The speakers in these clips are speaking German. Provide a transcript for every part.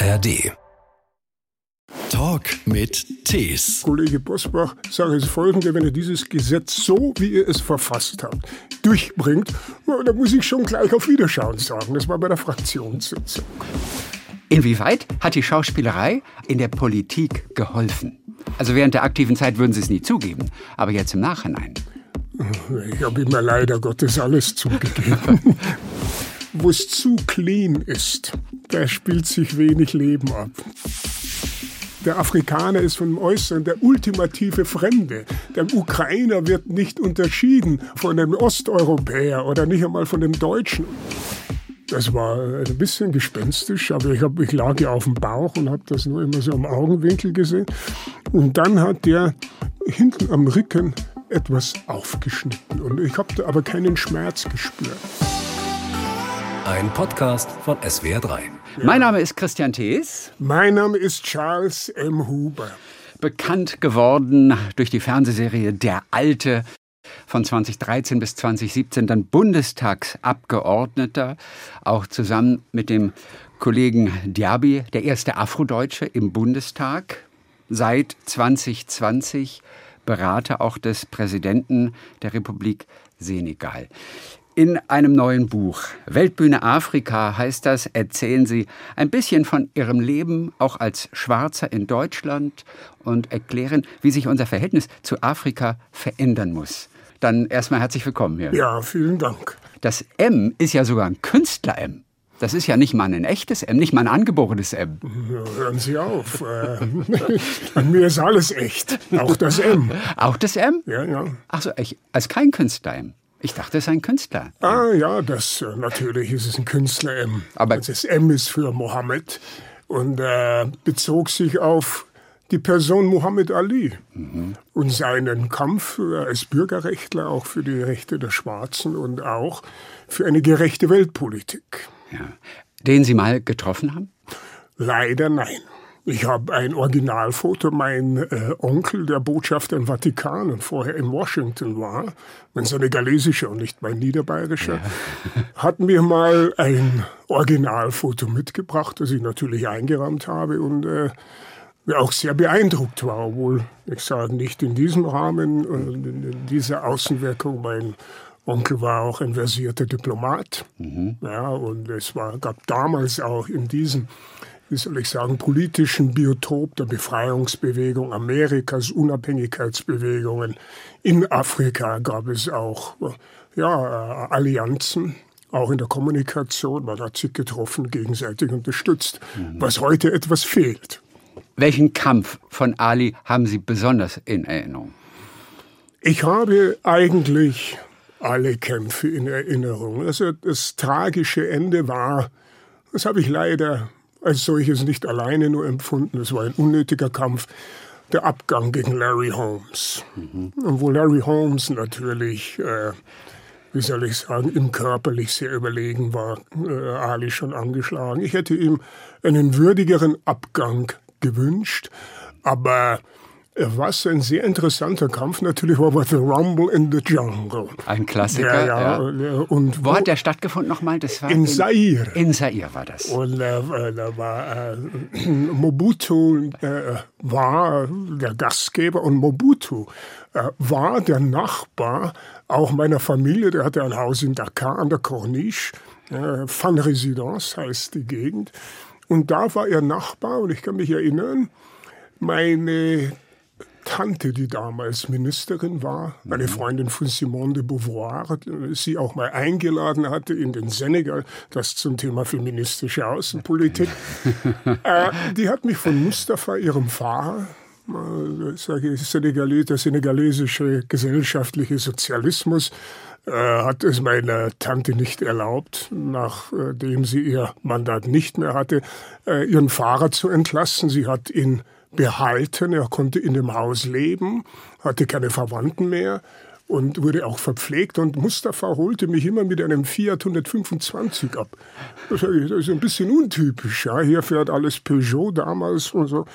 ARD. Talk mit Tees. Kollege Bosbach, sage es folgende, wenn ihr dieses Gesetz so, wie ihr es verfasst habt, durchbringt, dann muss ich schon gleich auf Wiederschauen sagen. Das war bei der Fraktionssitzung. Inwieweit hat die Schauspielerei in der Politik geholfen? Also während der aktiven Zeit würden Sie es nie zugeben, aber jetzt im Nachhinein. Ich habe immer leider Gottes alles zugegeben. Wo es zu clean ist, da spielt sich wenig Leben ab. Der Afrikaner ist von dem Äußeren der ultimative Fremde. Der Ukrainer wird nicht unterschieden von dem Osteuropäer oder nicht einmal von dem Deutschen. Das war ein bisschen gespenstisch, aber ich, hab, ich lag ja auf dem Bauch und habe das nur immer so am Augenwinkel gesehen. Und dann hat der hinten am Rücken etwas aufgeschnitten und ich habe aber keinen Schmerz gespürt. Ein Podcast von SWR3. Mein Name ist Christian Thees. Mein Name ist Charles M. Huber. Bekannt geworden durch die Fernsehserie Der Alte von 2013 bis 2017 dann Bundestagsabgeordneter, auch zusammen mit dem Kollegen Diaby, der erste Afrodeutsche im Bundestag. Seit 2020 Berater auch des Präsidenten der Republik Senegal. In einem neuen Buch, Weltbühne Afrika heißt das, erzählen Sie ein bisschen von Ihrem Leben auch als Schwarzer in Deutschland und erklären, wie sich unser Verhältnis zu Afrika verändern muss. Dann erstmal herzlich willkommen hier. Ja, vielen Dank. Das M ist ja sogar ein Künstler-M. Das ist ja nicht mal ein echtes M, nicht mal ein angeborenes M. hören Sie auf. Äh, an mir ist alles echt. Auch das M. Auch das M? Ja, ja. Achso, als kein Künstler-M. Ich dachte, es sei ein Künstler. Ah ja, das äh, natürlich ist es ein Künstler M. Aber das M ist für Mohammed und äh, bezog sich auf die Person Muhammad Ali mhm. und seinen Kampf als Bürgerrechtler auch für die Rechte der Schwarzen und auch für eine gerechte Weltpolitik. Ja. Den Sie mal getroffen haben? Leider nein. Ich habe ein Originalfoto. Mein äh, Onkel, der Botschafter im Vatikan und vorher in Washington war, mein senegalesischer und nicht mein niederbayerischer, ja. hat mir mal ein Originalfoto mitgebracht, das ich natürlich eingerahmt habe und äh, auch sehr beeindruckt war, obwohl ich sage nicht in diesem Rahmen und in dieser Außenwirkung. Mein Onkel war auch ein versierter Diplomat, mhm. ja, und es war, gab damals auch in diesem wie soll ich sagen, politischen Biotop der Befreiungsbewegung Amerikas, Unabhängigkeitsbewegungen. In Afrika gab es auch ja, äh, Allianzen, auch in der Kommunikation. Man hat sich getroffen, gegenseitig unterstützt, mhm. was heute etwas fehlt. Welchen Kampf von Ali haben Sie besonders in Erinnerung? Ich habe eigentlich alle Kämpfe in Erinnerung. Also das tragische Ende war, das habe ich leider als solches nicht alleine nur empfunden. Es war ein unnötiger Kampf. Der Abgang gegen Larry Holmes. Mhm. Und wo Larry Holmes natürlich, äh, wie soll ich sagen, im körperlich sehr überlegen war, äh, Ali schon angeschlagen. Ich hätte ihm einen würdigeren Abgang gewünscht, aber was ein sehr interessanter Kampf natürlich war, war The Rumble in the Jungle. Ein Klassiker. Ja, ja. ja. Und wo, wo, hat der stattgefunden nochmal? Das war in, in Zaire. In Zaire war das. Und äh, da war äh, Mobutu äh, war der Gastgeber und Mobutu äh, war der Nachbar auch meiner Familie. Der hatte ein Haus in Dakar an der Corniche. Äh, Van Residence heißt die Gegend. Und da war er Nachbar und ich kann mich erinnern, meine Tante, die damals Ministerin war, meine mhm. Freundin von Simone de Beauvoir, sie auch mal eingeladen hatte in den Senegal, das zum Thema feministische Außenpolitik. äh, die hat mich von Mustafa, ihrem Fahrer, äh, sage ich, Senegalese, der senegalesische gesellschaftliche Sozialismus, äh, hat es meiner Tante nicht erlaubt, nachdem sie ihr Mandat nicht mehr hatte, äh, ihren Fahrer zu entlassen. Sie hat ihn behalten. Er konnte in dem Haus leben, hatte keine Verwandten mehr und wurde auch verpflegt. Und Mustafa holte mich immer mit einem Fiat 125 ab. Das ist ein bisschen untypisch. Ja. Hier fährt alles Peugeot damals und so.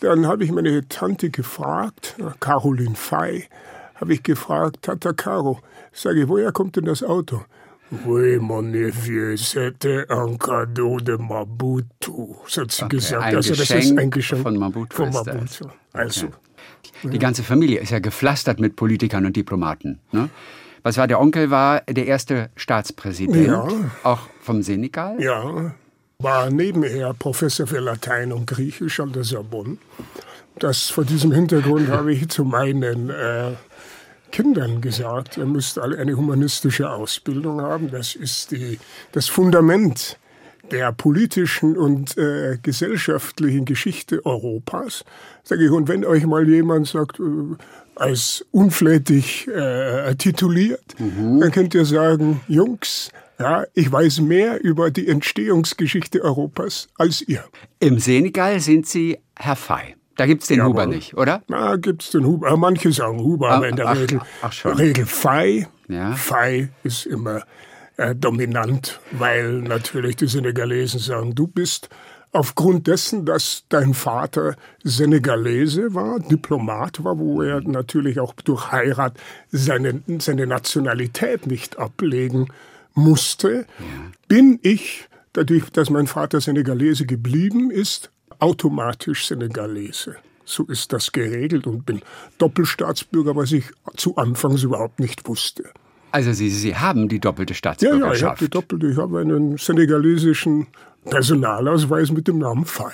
Dann habe ich meine Tante gefragt, Caroline Fey, habe ich gefragt, Tata Caro, sage woher kommt denn das Auto? Oui, mon neveu, c'était un cadeau de Mabutu, so hat sie Okay, gesagt. ein also das Geschenk ist ein Geschenk von Mabutu Von das. Mabutu. Also, Die ganze Familie ist ja gepflastert mit Politikern und Diplomaten. Ne? Was war der Onkel? War der erste Staatspräsident, Ja. auch vom Senegal? ja, war nebenher Professor für Latein und Griechisch an der Sorbonne. Das vor diesem Hintergrund habe ich zu meinen äh, Kindern gesagt, ihr müsst alle eine humanistische Ausbildung haben. Das ist die, das Fundament der politischen und äh, gesellschaftlichen Geschichte Europas. Sag ich, und wenn euch mal jemand sagt, äh, als unflätig äh, tituliert, dann könnt ihr sagen, Jungs, ja, ich weiß mehr über die Entstehungsgeschichte Europas als ihr. Im Senegal sind Sie Herr Fei. Da gibt's den Jawohl. Huber nicht, oder? Na, gibt's den Huber. äh, Manche sagen Huber, aber in der ach, Regel, ach. Regel Fei. Ja. Fei ist immer äh, dominant, weil natürlich die Senegalesen sagen, du bist aufgrund dessen, dass dein Vater Senegalese war, Diplomat war, wo er natürlich auch durch Heirat seine, seine Nationalität nicht ablegen musste, bin ich, dadurch, dass mein Vater Senegalese geblieben ist, automatisch Senegalese. So ist das geregelt und bin Doppelstaatsbürger, was ich zu Anfangs überhaupt nicht wusste. Also Sie, Sie haben die doppelte Ja, ja, ich habe Staatsbürgerschaft. die doppelte. Ich habe einen senegalesischen Personalausweis mit dem Namen Fall.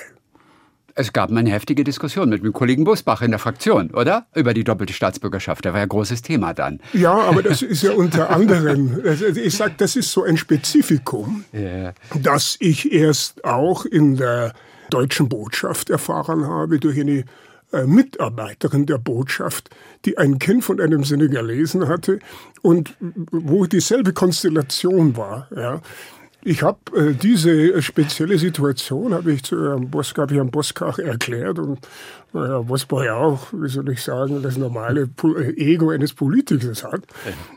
es gab mal eine heftige Diskussion mit dem Kollegen Busbach in der Fraktion, oder? Über die doppelte Staatsbürgerschaft. Da war ja ein großes Thema dann. Ja, aber das ist ja unter anderem, also ich sage, das ist so ein Spezifikum, Ja. das ich erst auch in der deutschen Botschaft erfahren habe durch eine äh, Mitarbeiterin der Botschaft, die ein Kind von einem Senegalesen hatte und wo dieselbe Konstellation war. Ja. Ich habe äh, diese spezielle Situation, habe ich zu Herrn Bosk, habe ich Herrn Boskach erklärt und äh, Herr Bosbach ja auch, wie soll ich sagen, das normale äh, Ego eines Politikers hat.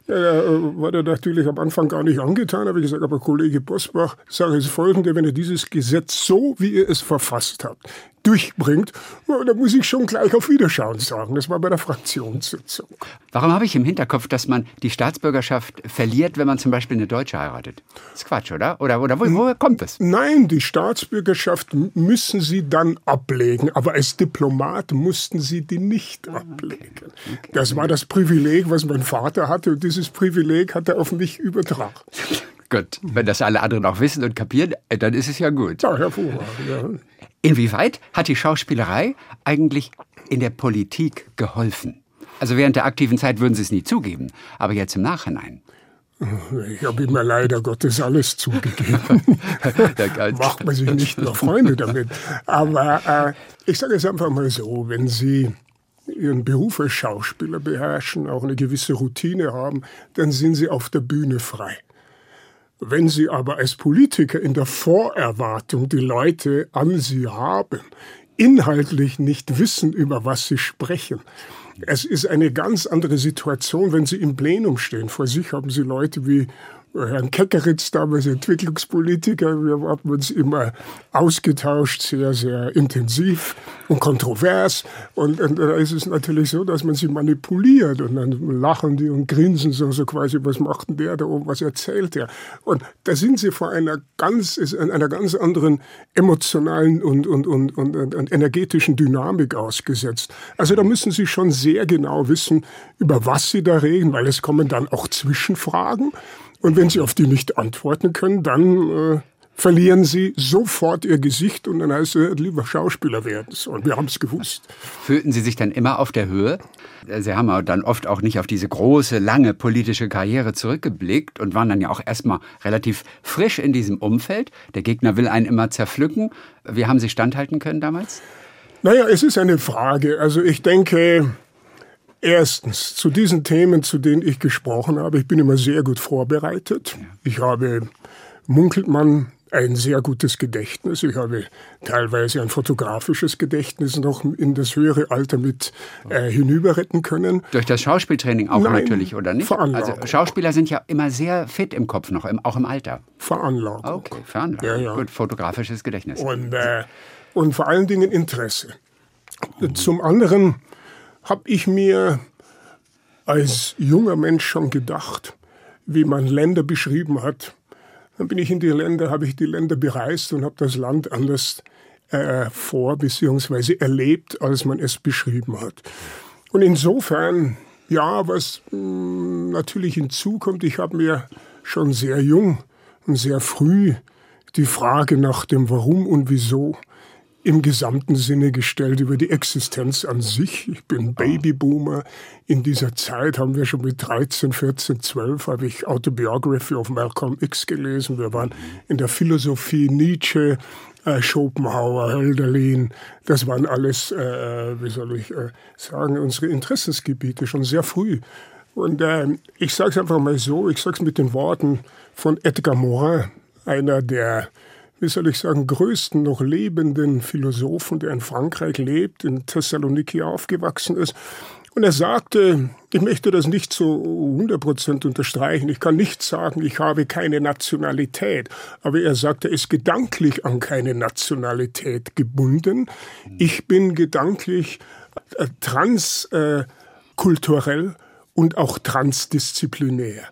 Äh, war er natürlich am Anfang gar nicht angetan, habe ich gesagt, aber Kollege Bosbach, sage es folgende, wenn ihr dieses Gesetz so, wie ihr es verfasst habt, durchbringt, dann muss ich schon gleich auf Wiederschauen sagen. Das war bei der Fraktionssitzung. Warum habe ich im Hinterkopf, dass man die Staatsbürgerschaft verliert, wenn man zum Beispiel eine Deutsche heiratet? Das ist Quatsch, oder? Oder, oder wo, woher kommt das? Nein, die Staatsbürgerschaft müssen sie dann ablegen, aber als Diplomat mussten sie die nicht ablegen. Das war das Privileg, was mein Vater hatte und dieses Privileg hat er auf mich übertragen. Gut, wenn das alle anderen auch wissen und kapieren, äh, dann ist es ja gut. Ja, hervorragend. Ja. Inwieweit hat die Schauspielerei eigentlich in der Politik geholfen? Also während der aktiven Zeit würden Sie es nie zugeben, aber jetzt im Nachhinein. Ich habe immer leider Gottes alles zugegeben. Macht man sich nicht nur Freunde damit. Aber äh, ich sage es einfach mal so, wenn Sie Ihren Beruf als Schauspieler beherrschen, auch eine gewisse Routine haben, dann sind Sie auf der Bühne frei. Wenn Sie aber als Politiker in der Vorerwartung die Leute an Sie haben, inhaltlich nicht wissen, über was Sie sprechen, es ist eine ganz andere Situation, wenn Sie im Plenum stehen. Vor sich haben Sie Leute wie Herrn Keckeritz, damals Entwicklungspolitiker, wir haben uns immer ausgetauscht, sehr, sehr intensiv und kontrovers. Und, und da ist es natürlich so, dass man sie manipuliert und dann lachen die und grinsen so, so quasi, was macht denn der da oben, was erzählt der? Und da sind sie vor einer ganz, einer ganz anderen emotionalen und, und, und, und, und energetischen Dynamik ausgesetzt. Also da müssen sie schon sehr genau wissen, über was sie da reden, weil es kommen dann auch Zwischenfragen. Und wenn Sie auf die nicht antworten können, dann äh, verlieren Sie sofort Ihr Gesicht und dann heißt es, lieber Schauspieler werden. So, und wir haben es gewusst. Fühlten Sie sich dann immer auf der Höhe? Sie haben aber dann oft auch nicht auf diese große, lange politische Karriere zurückgeblickt und waren dann ja auch erstmal relativ frisch in diesem Umfeld. Der Gegner will einen immer zerpflücken. Wie haben Sie standhalten können damals? Naja, es ist eine Frage. Also ich denke, Erstens, zu diesen Themen, zu denen ich gesprochen habe, ich bin immer sehr gut vorbereitet. Ich habe, munkelt man, ein sehr gutes Gedächtnis. Ich habe teilweise ein fotografisches Gedächtnis noch in das höhere Alter mit äh, hinüberretten können. Durch das Schauspieltraining auch Nein, natürlich, oder nicht? Veranlagung. Also Schauspieler sind ja immer sehr fit im Kopf noch, auch im Alter. Veranlagung. Okay, Veranlagung. Ja, ja. Gut, fotografisches Gedächtnis. Und, äh, und vor allen Dingen Interesse. Zum anderen habe ich mir als junger Mensch schon gedacht, wie man Länder beschrieben hat. Dann bin ich in die Länder, habe ich die Länder bereist und habe das Land anders äh, vor bzw. erlebt, als man es beschrieben hat. Und insofern, ja, was mh, hm, natürlich hinzukommt, ich habe mir schon sehr jung und sehr früh die Frage nach dem Warum und Wieso im gesamten Sinne gestellt über die Existenz an sich. Ich bin Babyboomer. In dieser Zeit haben wir schon mit 13, 14, 12 habe ich Autobiography of Malcolm X gelesen. Wir waren in der Philosophie Nietzsche, äh, Schopenhauer, Hölderlin. Das waren alles, äh, wie soll ich äh, sagen, unsere Interessensgebiete schon sehr früh. Und äh, ich sage es einfach mal so, ich sage es mit den Worten von Edgar Morin, einer der wie soll ich sagen, größten noch lebenden Philosophen, der in Frankreich lebt, in Thessaloniki aufgewachsen ist. Und er sagte, ich möchte das nicht so 100% unterstreichen, ich kann nicht sagen, ich habe keine Nationalität, aber er sagte, er ist gedanklich an keine Nationalität gebunden. Ich bin gedanklich äh, transkulturell und auch transdisziplinär.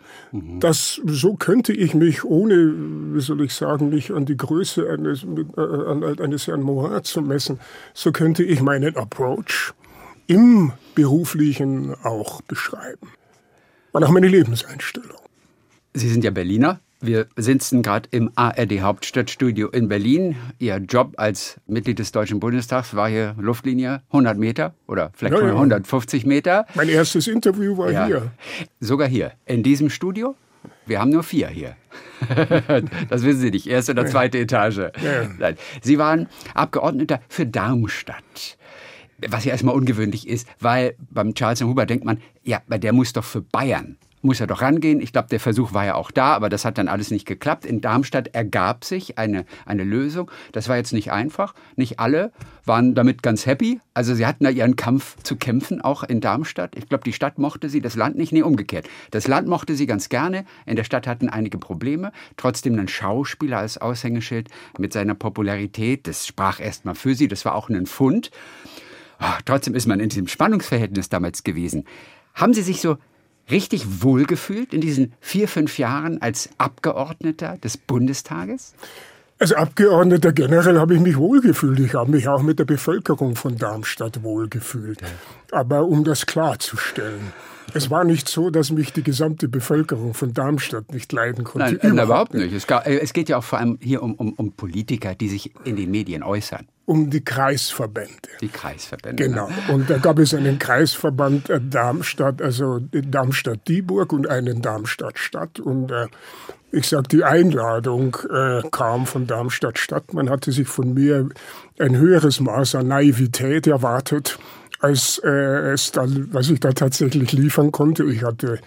Das, so könnte ich mich, ohne, wie soll ich sagen, mich an die Größe eines, äh, eines Herrn Morin zu messen, so könnte ich meinen Approach im Beruflichen auch beschreiben. Und auch meine Lebenseinstellung. Sie sind ja Berliner. Wir sitzen gerade im ARD Hauptstadtstudio in Berlin. Ihr Job als Mitglied des Deutschen Bundestags war hier Luftlinie 100 Meter oder vielleicht ja, ja. 150 Meter. Mein erstes Interview war ja. hier. Sogar hier, in diesem Studio. Wir haben nur vier hier. das wissen Sie nicht. Erste oder zweite Etage. Sie waren Abgeordneter für Darmstadt. Was ja erstmal ungewöhnlich ist, weil beim Charles Huber denkt man, ja, der muss doch für Bayern muss er doch rangehen. Ich glaube, der Versuch war ja auch da, aber das hat dann alles nicht geklappt. In Darmstadt ergab sich eine, eine Lösung. Das war jetzt nicht einfach. Nicht alle waren damit ganz happy. Also sie hatten da ihren Kampf zu kämpfen, auch in Darmstadt. Ich glaube, die Stadt mochte sie, das Land nicht. Nee, umgekehrt. Das Land mochte sie ganz gerne. In der Stadt hatten einige Probleme. Trotzdem ein Schauspieler als Aushängeschild mit seiner Popularität. Das sprach erstmal für sie. Das war auch ein Fund. Oh, trotzdem ist man in diesem Spannungsverhältnis damals gewesen. Haben Sie sich so richtig wohlgefühlt in diesen vier, fünf Jahren als Abgeordneter des Bundestages? Als Abgeordneter generell habe ich mich wohlgefühlt. Ich habe mich auch mit der Bevölkerung von Darmstadt wohlgefühlt. Aber um das klarzustellen, es war nicht so, dass mich die gesamte Bevölkerung von Darmstadt nicht leiden konnte. Nein, überhaupt, nicht. Es, gar, es, geht ja auch vor allem hier um, um, um Politiker, die sich in den Medien äußern um die Kreisverbände. Die Kreisverbände. Genau. Ne? Und da gab es einen Kreisverband äh, Darmstadt, also Darmstadt-Dieburg und einen Darmstadt-Stadt. Und äh, ich sag, die Einladung äh, kam von Darmstadt-Stadt. Man hatte sich von mir ein höheres Maß an Naivität erwartet, als äh, es dann, was ich da tatsächlich liefern konnte. Ich hatte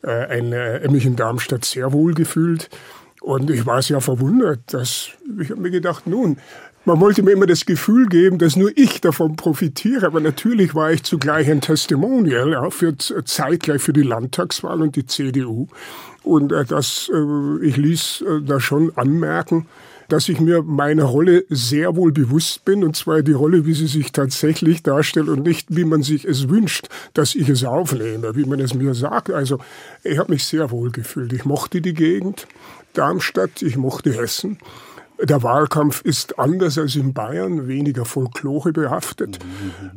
äh, eine, mich in Darmstadt sehr wohl gefühlt. Und ich war sehr verwundert, dass ich habe mir gedacht, nun, man wollte mir immer das Gefühl geben, dass nur ich davon profitiere, aber natürlich war ich zugleich ein Testimonial ja, für zeitgleich für die Landtagswahl und die CDU. Und äh, das, äh, ich ließ äh, da schon anmerken, dass ich mir meiner Rolle sehr wohl bewusst bin, und zwar die Rolle, wie sie sich tatsächlich darstellt und nicht, wie man sich es wünscht, dass ich es aufnehme, wie man es mir sagt. Also ich habe mich sehr wohl gefühlt. Ich mochte die Gegend Darmstadt, ich mochte Hessen. Der Wahlkampf ist anders als in Bayern, weniger Folklore behaftet.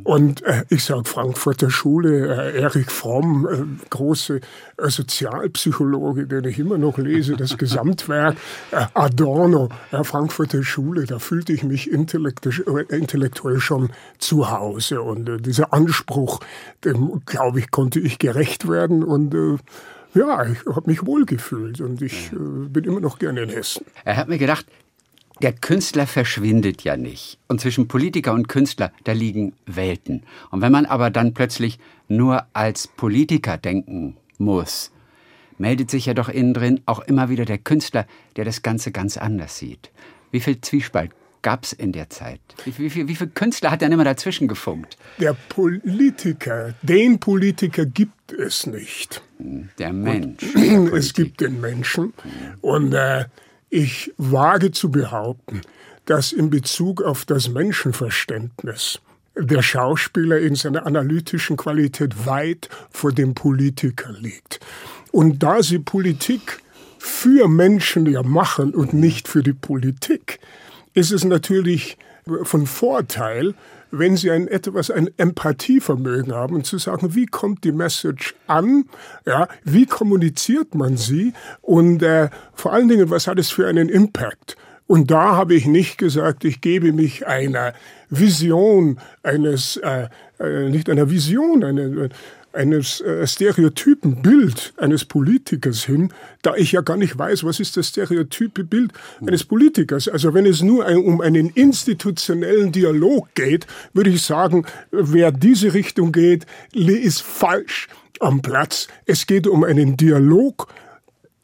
Und äh, ich sage Frankfurter Schule, äh, Erich Fromm, äh, große äh, Sozialpsychologe, den ich immer noch lese, das Gesamtwerk äh, Adorno, Frankfurter Schule, da fühlte ich mich intellektuell, äh, intellektuell schon zu Hause. Und dieser Anspruch, dem, glaube ich, konnte ich gerecht werden und ja, ich habe mich wohlgefühlt und ich äh, bin immer noch gerne in Hessen. Er hat mir gedacht, der Künstler verschwindet ja nicht. Und zwischen Politiker und Künstler, da liegen Welten. Und wenn man aber dann plötzlich nur als Politiker denken muss, meldet sich ja doch innen drin auch immer wieder der Künstler, der das Ganze ganz anders sieht. Wie viel Zwiespalt gab es in der Zeit? Wie, wie, wie, wie viele Künstler hat er immer dazwischen gefunkt? Der Politiker, den Politiker gibt es nicht. Der Mensch. Der es gibt den Menschen. Und äh, ich wage zu behaupten, dass in Bezug auf das Menschenverständnis der Schauspieler in seiner analytischen Qualität weit vor dem Politiker liegt. Und da sie Politik für Menschen ja machen und nicht für die Politik, ist es natürlich von Vorteil, wenn Sie ein etwas ein Empathievermögen haben und zu sagen, wie kommt die Message an, ja, wie kommuniziert man sie und äh, vor allen Dingen, was hat es für einen Impact? Und da habe ich nicht gesagt, ich gebe mich einer Vision eines, äh, äh, nicht einer Vision, eine, eines äh, stereotypen Bild eines Politikers hin, da ich ja gar nicht weiß, was ist das stereotype Bild eines Politikers. Also wenn es nur um einen institutionellen Dialog geht, würde ich sagen, wer diese Richtung geht, ist falsch am Platz. Es geht um einen Dialog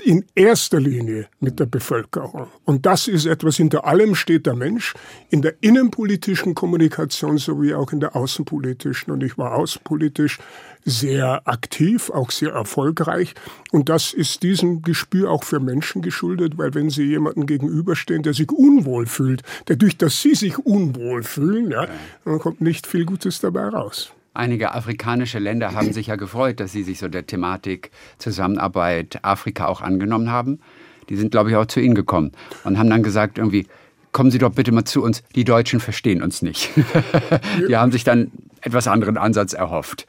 in erster Linie mit der Bevölkerung. Und das ist etwas, hinter allem steht der Mensch, in der innenpolitischen Kommunikation sowie auch in der außenpolitischen. Und ich war außenpolitisch sehr aktiv, auch sehr erfolgreich. Und das ist diesem Gespür auch für Menschen geschuldet, weil wenn Sie jemanden gegenüberstehen, der sich unwohl fühlt, dadurch, dass Sie sich unwohl fühlen, ja, dann kommt nicht viel Gutes dabei raus. Einige afrikanische Länder haben sich ja gefreut, dass sie sich so der Thematik Zusammenarbeit Afrika auch angenommen haben. Die sind, glaube ich, auch zu Ihnen gekommen und haben dann gesagt, irgendwie, kommen Sie doch bitte mal zu uns, die Deutschen verstehen uns nicht. die haben sich dann etwas anderen Ansatz erhofft.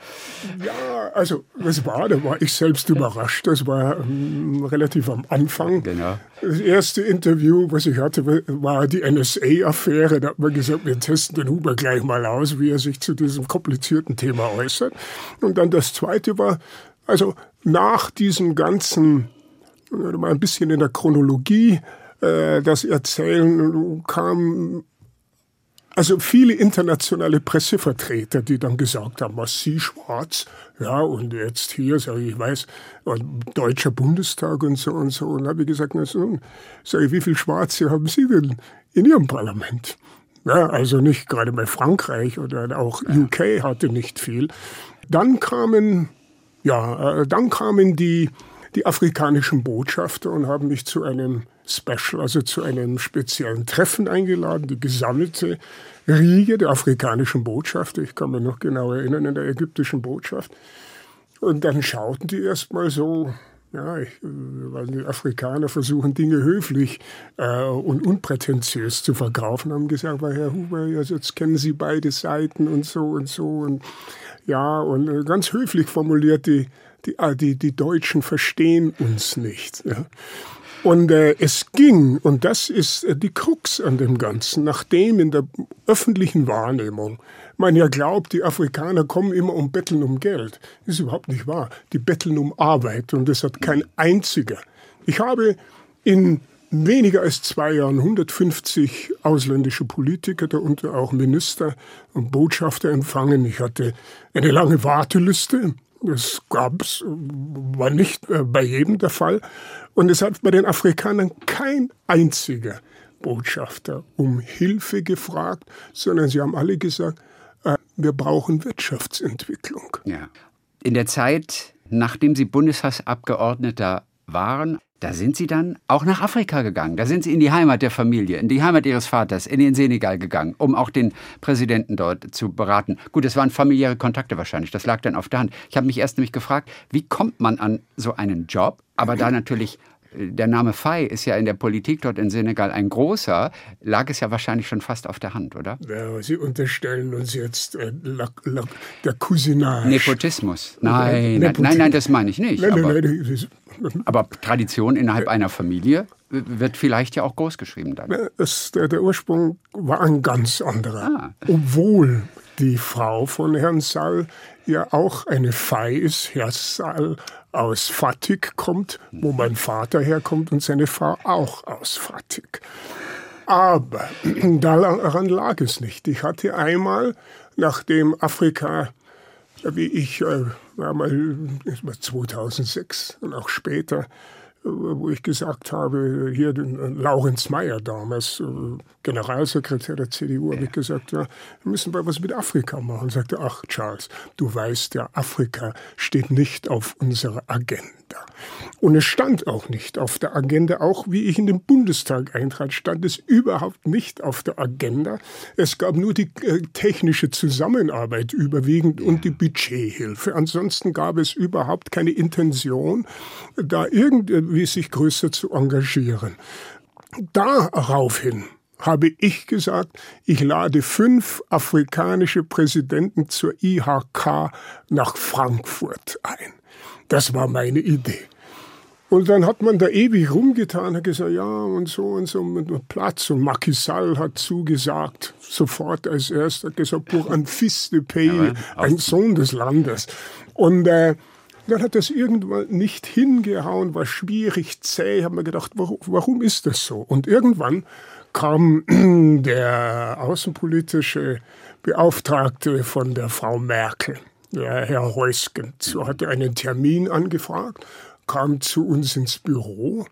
Ja, also das war, da war ich selbst überrascht. Das war ähm, relativ am Anfang. Genau. Das erste Interview, was ich hatte, war die NSA-Affäre. Da hat man gesagt, wir testen den Huber gleich mal aus, wie er sich zu diesem komplizierten Thema äußert. Und dann das zweite war, also nach diesem ganzen, mal ein bisschen in der Chronologie, äh, das Erzählen kam also viele internationale Pressevertreter, die dann gesagt haben, was Sie schwarz, ja, und jetzt hier, sage ich, ich weiß, Deutscher Bundestag und so und so. Und habe ich gesagt, na so, sage ich, wie viel Schwarze haben Sie denn in Ihrem Parlament? Ja, also nicht gerade bei Frankreich oder auch UK hatte nicht viel. Dann kamen, ja, äh, dann kamen die, die afrikanischen Botschafter und haben mich zu einem Special, also zu einem speziellen Treffen eingeladen, die gesammelte Riege der afrikanischen Botschafter. Ich kann mich noch genau erinnern, in der ägyptischen Botschaft. Und dann schauten die erstmal so, ja, ich, weil die Afrikaner versuchen, Dinge höflich äh, und unprätentiös zu verkaufen, haben gesagt, weil Herr Huber, jetzt kennen Sie beide Seiten und so und so. Und ja, und äh, ganz höflich formuliert, die, die, ah, die, die Deutschen verstehen uns nicht. Ja. Und äh, es ging, und das ist äh, die Krux an dem Ganzen, nachdem in der öffentlichen Wahrnehmung man ja glaubt, die Afrikaner kommen immer um Betteln um Geld. Das ist überhaupt nicht wahr. Die betteln um Arbeit und das hat kein einziger. Ich habe in weniger als zwei Jahren 150 ausländische Politiker, darunter auch Minister und Botschafter empfangen. Ich hatte eine lange Warteliste. Das gab's, war nicht äh, bei jedem der Fall. Und es hat bei den Afrikanern kein einziger Botschafter um Hilfe gefragt, sondern sie haben alle gesagt, äh, wir brauchen Wirtschaftsentwicklung. Ja. In der Zeit, nachdem Sie Bundestagsabgeordneter waren, da sind Sie dann auch nach Afrika gegangen. Da sind Sie in die Heimat der Familie, in die Heimat Ihres Vaters, in den Senegal gegangen, um auch den Präsidenten dort zu beraten. Gut, es waren familiäre Kontakte wahrscheinlich, das lag dann auf der Hand. Ich habe mich erst nämlich gefragt, wie kommt man an so einen Job? Aber da natürlich der Name Faye ist ja in der Politik dort in Senegal ein großer, lag es ja wahrscheinlich schon fast auf der Hand, oder? Ja, Sie unterstellen uns jetzt äh, la, la, der Cousinage. Nepotismus. Nein, Nepotismus. nein, nein, das meine ich nicht. Nein, aber, nein, nein, aber, Tradition innerhalb einer Familie wird vielleicht ja auch groß geschrieben dann. Das, der, der, Ursprung war ein ganz anderer. Ah. Obwohl die Frau von Herrn Sall ja auch eine Faye ist, Herr Sall aus Fatik kommt, wo mein Vater herkommt und seine Frau auch aus Fatik. Aber daran lag es nicht. Ich hatte einmal, nachdem Afrika, wie ich, äh, mal 2006 und auch später, wo ich gesagt habe, hier den Laurenz Mayer damals, äh, Generalsekretär der CDU, habe ich gesagt, ja, wir müssen mal was mit Afrika machen. Und sagte, ach Charles, du weißt ja, Afrika steht nicht auf unserer Agenda. Und es stand auch nicht auf der Agenda, auch wie ich in den Bundestag eintrat, stand es überhaupt nicht auf der Agenda. Es gab nur die äh, technische Zusammenarbeit überwiegend und die Budgethilfe. Ansonsten gab es überhaupt keine Intention, da irgendwie sich größer zu engagieren. Daraufhin habe ich gesagt, ich lade fünf afrikanische Präsidenten zur IHK nach Frankfurt ein. Das war meine Idee. Und dann hat man da ewig rumgetan, hat gesagt, ja und so und so mit Platz. Und Macky Sall hat zugesagt, sofort als erster, gesagt, pour un fils de pays, ein Sohn des Landes. Und äh, dann hat das irgendwann nicht hingehauen, war schwierig, zäh. Haben wir gedacht, warum, warum ist das so? Und irgendwann kam der außenpolitische Beauftragte von der Frau Merkel, der Herr Heusgen, hatte einen Termin angefragt, kam zu uns ins Büro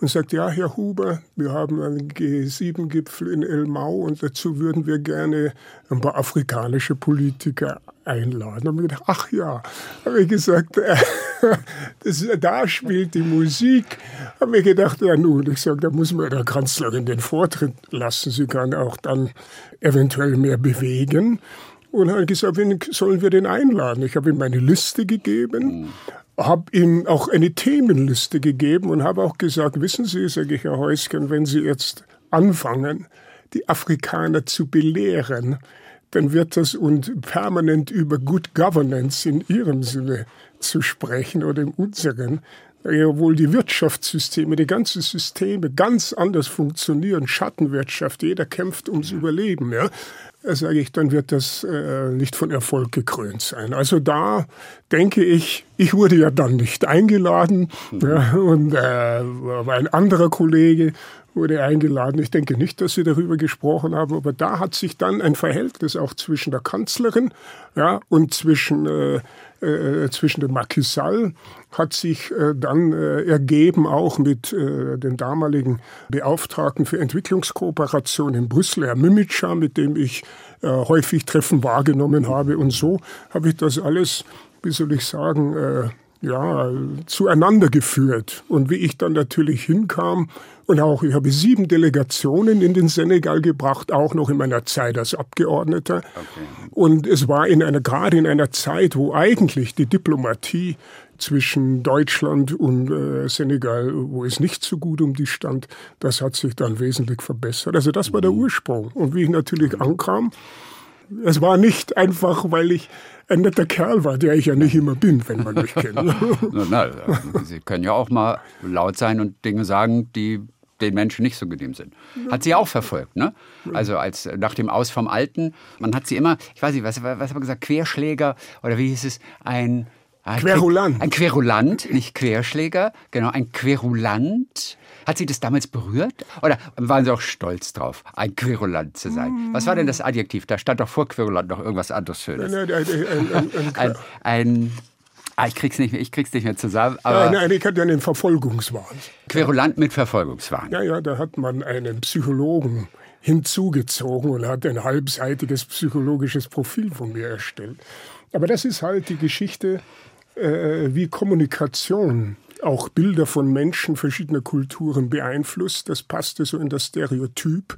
und sagte, ja, Herr Huber, wir haben einen G7-Gipfel in Elmau und dazu würden wir gerne ein paar afrikanische Politiker einladen. Und ich gedacht, ach ja, habe ich gesagt, äh, das, da spielt die Musik. Habe ich gedacht, ja nun, ich sage, da muss man der Kanzlerin den Vortritt lassen. Sie kann auch dann eventuell mehr bewegen. Und habe gesagt, wen sollen wir den einladen? Ich habe ihm meine Liste gegeben, habe ihm auch eine Themenliste gegeben und habe auch gesagt, wissen Sie, sage ich, Herr Häuschen, wenn Sie jetzt anfangen, die Afrikaner zu belehren, dann wird das und permanent über Good Governance in ihrem Sinne zu sprechen oder in unseren, ja wohl die Wirtschaftssysteme, die ganzen Systeme ganz anders funktionieren, Schattenwirtschaft, jeder kämpft ums Überleben, ja, sage ich, dann wird das äh, nicht von Erfolg gekrönt sein. Also da denke ich, ich wurde ja dann nicht eingeladen mhm. ja, und äh, ein anderer Kollege wurde eingeladen. Ich denke nicht, dass Sie darüber gesprochen haben, aber da hat sich dann ein Verhältnis auch zwischen der Kanzlerin ja, und zwischen, äh, äh, zwischen dem Macky Sall hat sich äh, dann äh, ergeben, auch mit äh, dem damaligen Beauftragten für Entwicklungskooperation in Brüssel, Herr Mimica, mit dem ich häufig Treffen wahrgenommen habe. Und so habe ich das alles, wie soll ich sagen, ja, zueinander geführt. Und wie ich dann natürlich hinkam, und auch ich habe sieben Delegationen in den Senegal gebracht, auch noch in meiner Zeit als Abgeordneter. Okay. Und es war in einer, gerade in einer Zeit, wo eigentlich die Diplomatie zwischen Deutschland und äh, Senegal, wo es nicht so gut um die stand, das hat sich dann wesentlich verbessert. Also das war der mhm. Ursprung. Und wie ich natürlich ankam, es war nicht einfach, weil ich ein netter Kerl war, der ich ja nicht immer bin, wenn man mich kennt. na, na, Sie können ja auch mal laut sein und Dinge sagen, die den Menschen nicht so genehm sind. Hat sie auch verfolgt, ne? Also als nach dem Aus vom Alten, man hat sie immer, ich weiß nicht, was, was haben wir gesagt, Querschläger oder wie hieß es, ein Querulant. Ein Querulant, nicht Querschläger, genau, ein Querulant. Hat Sie das damals berührt? Oder waren Sie auch stolz drauf, ein Querulant zu sein? Was war denn das Adjektiv? Da stand doch vor Querulant noch irgendwas anderes Schönes. Nein, nein, ein, ein, ein, ein Ah, ich krieg's nicht mehr, ich krieg's nicht mehr zusammen. Aber nein, nein, ich hatte einen Verfolgungswahn. Querulant mit Verfolgungswahn. Ja, ja, da hat man einen Psychologen hinzugezogen und hat ein halbseitiges psychologisches Profil von mir erstellt. Aber das ist halt die Geschichte, äh, wie Kommunikation auch Bilder von Menschen verschiedener Kulturen beeinflusst. Das passte so in das Stereotyp.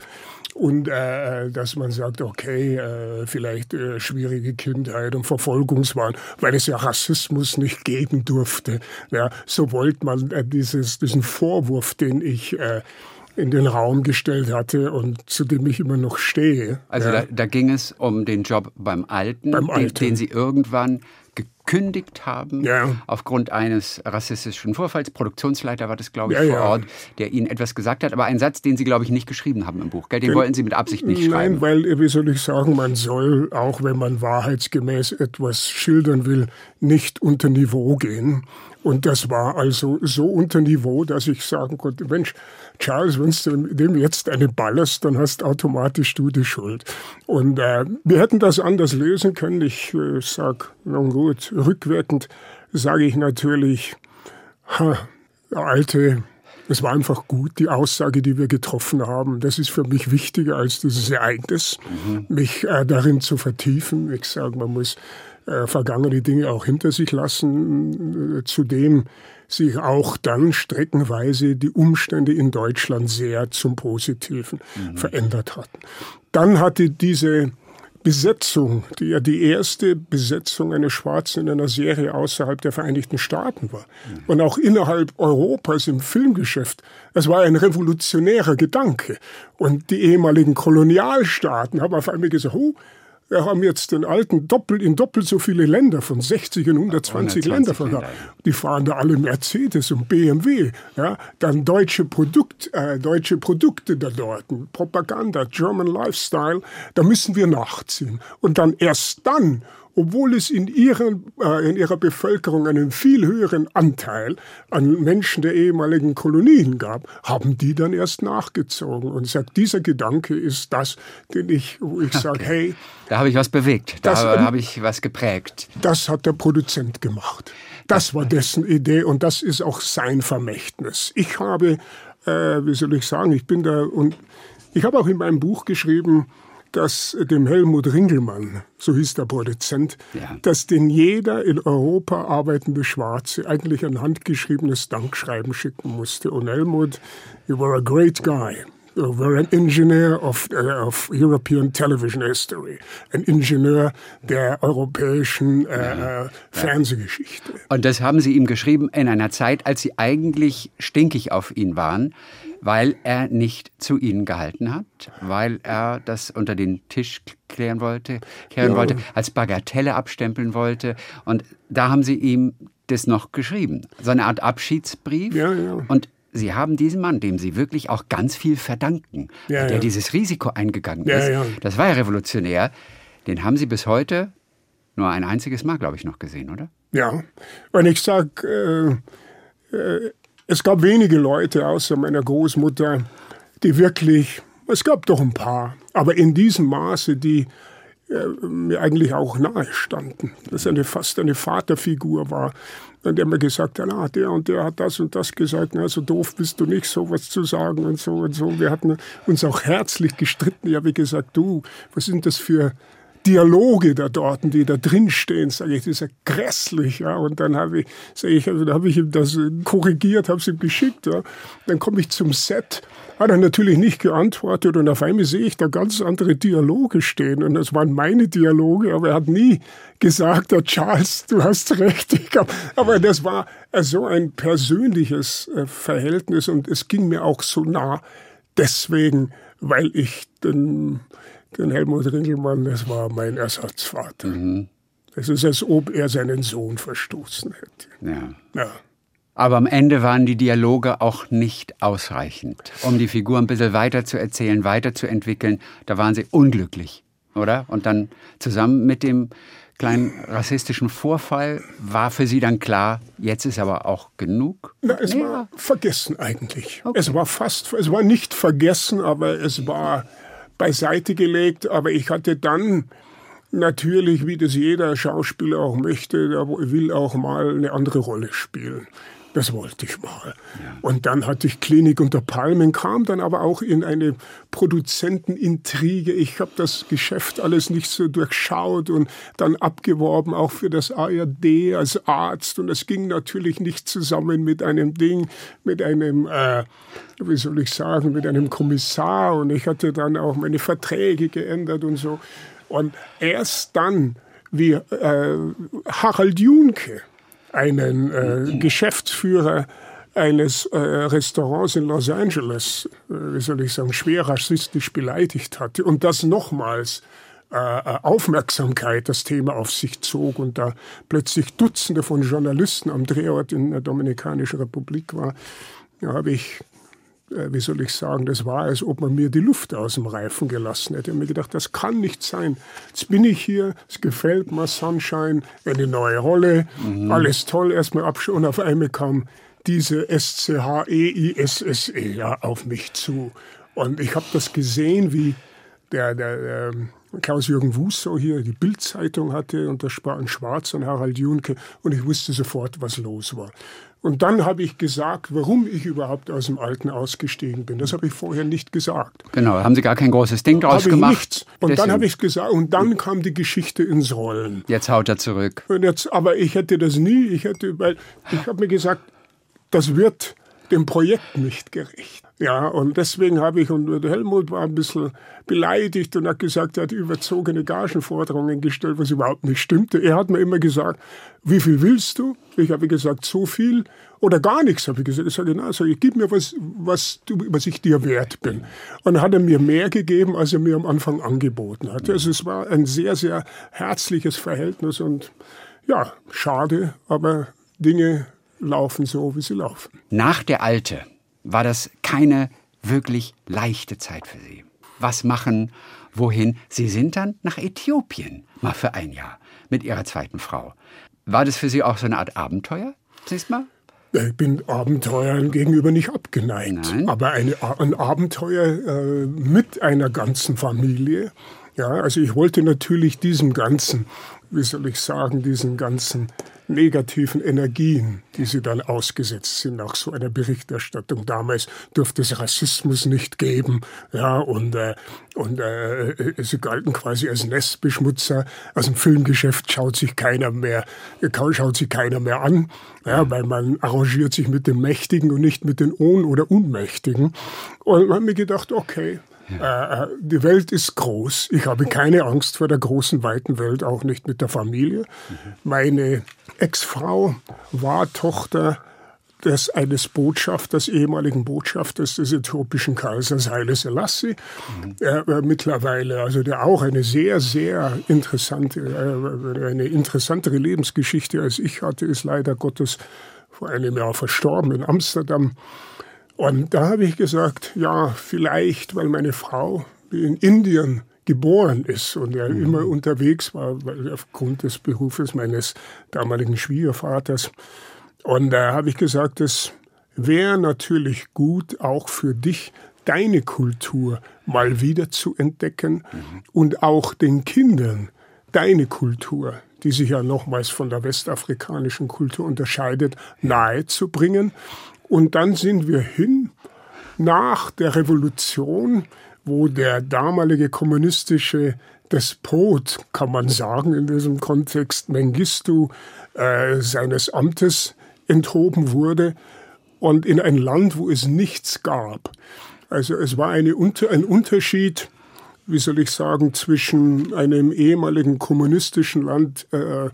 Und äh, dass man sagt, okay, äh, vielleicht äh, schwierige Kindheit und Verfolgungswahn, weil es ja Rassismus nicht geben durfte. Ja, so wollte man äh, dieses, diesen Vorwurf, den ich äh, in den Raum gestellt hatte und zu dem ich immer noch stehe. Also ja. da, da, ging es um den Job beim Alten, beim Alten. Den, den Sie irgendwann gekündigt haben ja. aufgrund eines rassistischen Vorfalls. Produktionsleiter war das, glaube ich, ja, vor Ort, der Ihnen etwas gesagt hat. Aber ein Satz, den Sie, glaube ich, nicht geschrieben haben im Buch. Gell? Den, den wollten Sie mit Absicht nicht schreiben. Nein, weil, wie soll ich sagen, man soll, auch wenn man wahrheitsgemäß etwas schildern will, nicht unter Niveau gehen. Und das war also so unter Niveau, dass ich sagen konnte, Mensch, Charles, wenn du dem jetzt eine ballerst, dann hast automatisch du die Schuld. Und äh, wir hätten das anders lösen können. Ich äh, sag, nun gut, rückwirkend sage ich natürlich, ha, alte es war einfach gut, die Aussage, die wir getroffen haben. Das ist für mich wichtiger als dieses Ereignis, mhm. mich äh, darin zu vertiefen. Ich sage, man muss äh, vergangene Dinge auch hinter sich lassen. Zudem sich auch dann streckenweise die Umstände in Deutschland sehr zum Positiven mhm. verändert hatten. Dann hatte diese Besetzung, die ja die erste Besetzung eines Schwarzen in einer Serie außerhalb der Vereinigten Staaten war mhm. und auch innerhalb Europas im Filmgeschäft. Es war ein revolutionärer Gedanke. Und die ehemaligen Kolonialstaaten haben auf einmal gesagt, oh, wir haben jetzt den alten doppelt in doppelt so viele Länder, von 60 in 120, 120 Länder verkauft. Die fahren da alle Mercedes und BMW. Ja, dann deutsche Produkt, äh, deutsche Produkte da dort, Propaganda, German Lifestyle. Da müssen wir nachziehen. Und dann erst dann obwohl es in, ihren, äh, in ihrer Bevölkerung einen viel höheren Anteil an Menschen der ehemaligen Kolonien gab, haben die dann erst nachgezogen. Und sagt, dieser Gedanke ist das, den ich, wo ich sage, hey. Da habe ich was bewegt, da habe ich was geprägt. Das hat der Produzent gemacht. Das war dessen Idee und das ist auch sein Vermächtnis. Ich habe, äh, wie soll ich sagen, ich bin da und ich habe auch in meinem Buch geschrieben, dass dem Helmut Ringelmann, so hieß der Produzent, ja. dass den jeder in Europa arbeitende Schwarze eigentlich ein handgeschriebenes Dankschreiben schicken musste. Und Helmut, you were a great guy. You were an engineer of, uh, of European television history. Ein Ingenieur der europäischen äh, ja. Äh, Fernsehgeschichte. Und das haben Sie ihm geschrieben in einer Zeit, als Sie eigentlich stinkig auf ihn waren weil er nicht zu ihnen gehalten hat, weil er das unter den Tisch klären wollte, kehren ja. wollte, als Bagatelle abstempeln wollte. Und da haben sie ihm das noch geschrieben. So eine Art Abschiedsbrief. Ja, ja. Und Sie haben diesen Mann, dem Sie wirklich auch ganz viel verdanken, ja, der ja. dieses Risiko eingegangen ist, ja, das war ja revolutionär, den haben Sie bis heute nur ein einziges Mal, glaube ich, noch gesehen, oder? Ja, und ich sage, äh, äh, es gab wenige Leute außer meiner Großmutter, die wirklich, es gab doch ein paar, aber in diesem Maße, die äh, mir eigentlich auch nahe standen. Dass eine fast eine Vaterfigur war, der mir gesagt hat, ah, der und der hat das und das gesagt, na, so doof bist du nicht, sowas zu sagen und so und so. Wir hatten uns auch herzlich gestritten. Ich habe gesagt, du, was sind das für Dialoge da dort, die da drin stehen, sage ich, das ist ja grässlich. Ja. Und dann habe ich, ich, also, ich ihm das korrigiert, habe es ihm geschickt. Ja. Dann komme ich zum Set, hat er natürlich nicht geantwortet und auf einmal sehe ich da ganz andere Dialoge stehen. Und das waren meine Dialoge, aber er hat nie gesagt, der Charles, du hast recht. Aber das war so ein persönliches äh, Verhältnis und es ging mir auch so nah deswegen, weil ich den den Helmut Ringelmann, das war mein Ersatzvater. Mhm. Es ist, als ob er seinen Sohn verstoßen hätte. Ja. ja. Aber am Ende waren die Dialoge auch nicht ausreichend, um die Figur ein bisschen weiter zu erzählen, weiterzuentwickeln. Da waren sie unglücklich, oder? Und dann zusammen mit dem kleinen rassistischen Vorfall war für Sie dann klar, jetzt ist aber auch genug? Na, es ja. war vergessen eigentlich. Okay. Es war fast, es war nicht vergessen, aber es war beiseite gelegt. Aber ich hatte dann natürlich, wie das jeder Schauspieler auch möchte, der will auch mal eine andere Rolle spielen. Das wollte ich mal. Ja. Und dann hatte ich Klinik unter Palmen, kam dann aber auch in eine Produzentenintrige. Ich habe das Geschäft alles nicht so durchschaut und dann abgeworben, auch für das ARD als Arzt. Und das ging natürlich nicht zusammen mit einem Ding, mit einem, äh, wie soll ich sagen, mit einem Kommissar. Und ich hatte dann auch meine Verträge geändert und so. Und erst dann, wie äh, Harald Junke, einen äh, Geschäftsführer eines äh, Restaurants in Los Angeles, äh, wie soll ich sagen, schwer rassistisch beleidigt hatte und das nochmals äh, äh, Aufmerksamkeit das Thema auf sich zog und da plötzlich Dutzende von Journalisten am Drehort in der Dominikanischen Republik war, habe ich wie soll ich sagen, das war, als ob man mir die Luft aus dem Reifen gelassen hätte. Ich habe mir gedacht, das kann nicht sein. Jetzt bin ich hier, es gefällt mir, Sunshine, eine neue Rolle, mhm. alles toll, erstmal absch und auf einmal kam diese S-C-H-E-I-S-S-E -E ja, auf mich zu. Und ich habe das gesehen, wie der, der, der Klaus-Jürgen Wusso hier die Bildzeitung hatte und da ein Schwarz und Harald Junke und ich wusste sofort, was los war. Und dann habe ich gesagt, warum ich überhaupt aus dem Alten ausgestiegen bin. Das habe ich vorher nicht gesagt. Genau, haben Sie gar kein großes Ding draus habe gemacht. Nichts. Und Deswegen. dann habe ich es gesagt und dann kam die Geschichte ins Rollen. Jetzt haut er zurück. Und jetzt, aber ich hätte das nie, ich hätte, weil ich habe mir gesagt, das wird dem Projekt nicht gerecht. Ja, und deswegen habe ich, und Helmut war ein bisschen beleidigt und hat gesagt, er hat überzogene Gagenforderungen gestellt, was überhaupt nicht stimmte. Er hat mir immer gesagt, wie viel willst du? Ich habe gesagt, so viel oder gar nichts, habe ich gesagt. Ich sage, na, sag ich, gib mir was, was, du, was ich dir wert bin. Und dann hat er mir mehr gegeben, als er mir am Anfang angeboten hat. Also es war ein sehr, sehr herzliches Verhältnis und ja, schade, aber Dinge laufen so, wie sie laufen. Nach der Alte war das keine wirklich leichte Zeit für Sie. Was machen, wohin? Sie sind dann nach Äthiopien, mal für ein Jahr, mit Ihrer zweiten Frau. War das für Sie auch so eine Art Abenteuer, siehst mal? Ich bin Abenteuern gegenüber nicht abgeneigt, Nein. aber eine, ein Abenteuer äh, mit einer ganzen Familie. Ja, also ich wollte natürlich diesem ganzen, wie soll ich sagen, diesen ganzen negativen Energien, die sie dann ausgesetzt sind nach so einer Berichterstattung. Damals durfte es Rassismus nicht geben, ja, und, äh, und äh, sie galten quasi als Nestbeschmutzer. Aus dem Filmgeschäft schaut sich keiner mehr, schaut sich keiner mehr an, ja, weil man arrangiert sich mit den Mächtigen und nicht mit den Ohn- oder Unmächtigen. Und man hat mir gedacht, okay. Äh, die Welt ist groß. Ich habe keine Angst vor der großen, weiten Welt, auch nicht mit der Familie. Meine Ex-Frau war Tochter des eines Botschafters, ehemaligen Botschafters des äthiopischen Kaisers Haile Selassie, mhm. äh, mittlerweile, also der auch eine sehr, sehr interessante, äh, eine interessantere Lebensgeschichte als ich hatte, ist leider Gottes vor einem Jahr verstorben in Amsterdam. Und da habe ich gesagt, ja, vielleicht, weil meine Frau in Indien geboren ist und er mhm. immer unterwegs war, weil aufgrund des Berufes meines damaligen Schwiegervaters. Und da habe ich gesagt, es wäre natürlich gut, auch für dich deine Kultur mal wieder zu entdecken mhm. und auch den Kindern deine Kultur, die sich ja nochmals von der westafrikanischen Kultur unterscheidet, nahezubringen. Und dann sind wir hin nach der Revolution wo der damalige kommunistische Despot, kann man sagen, in diesem Kontext Mengistu äh, seines Amtes enthoben wurde und in ein Land, wo es nichts gab. Also es war eine, ein Unterschied, wie soll ich sagen, zwischen einem ehemaligen kommunistischen Land äh,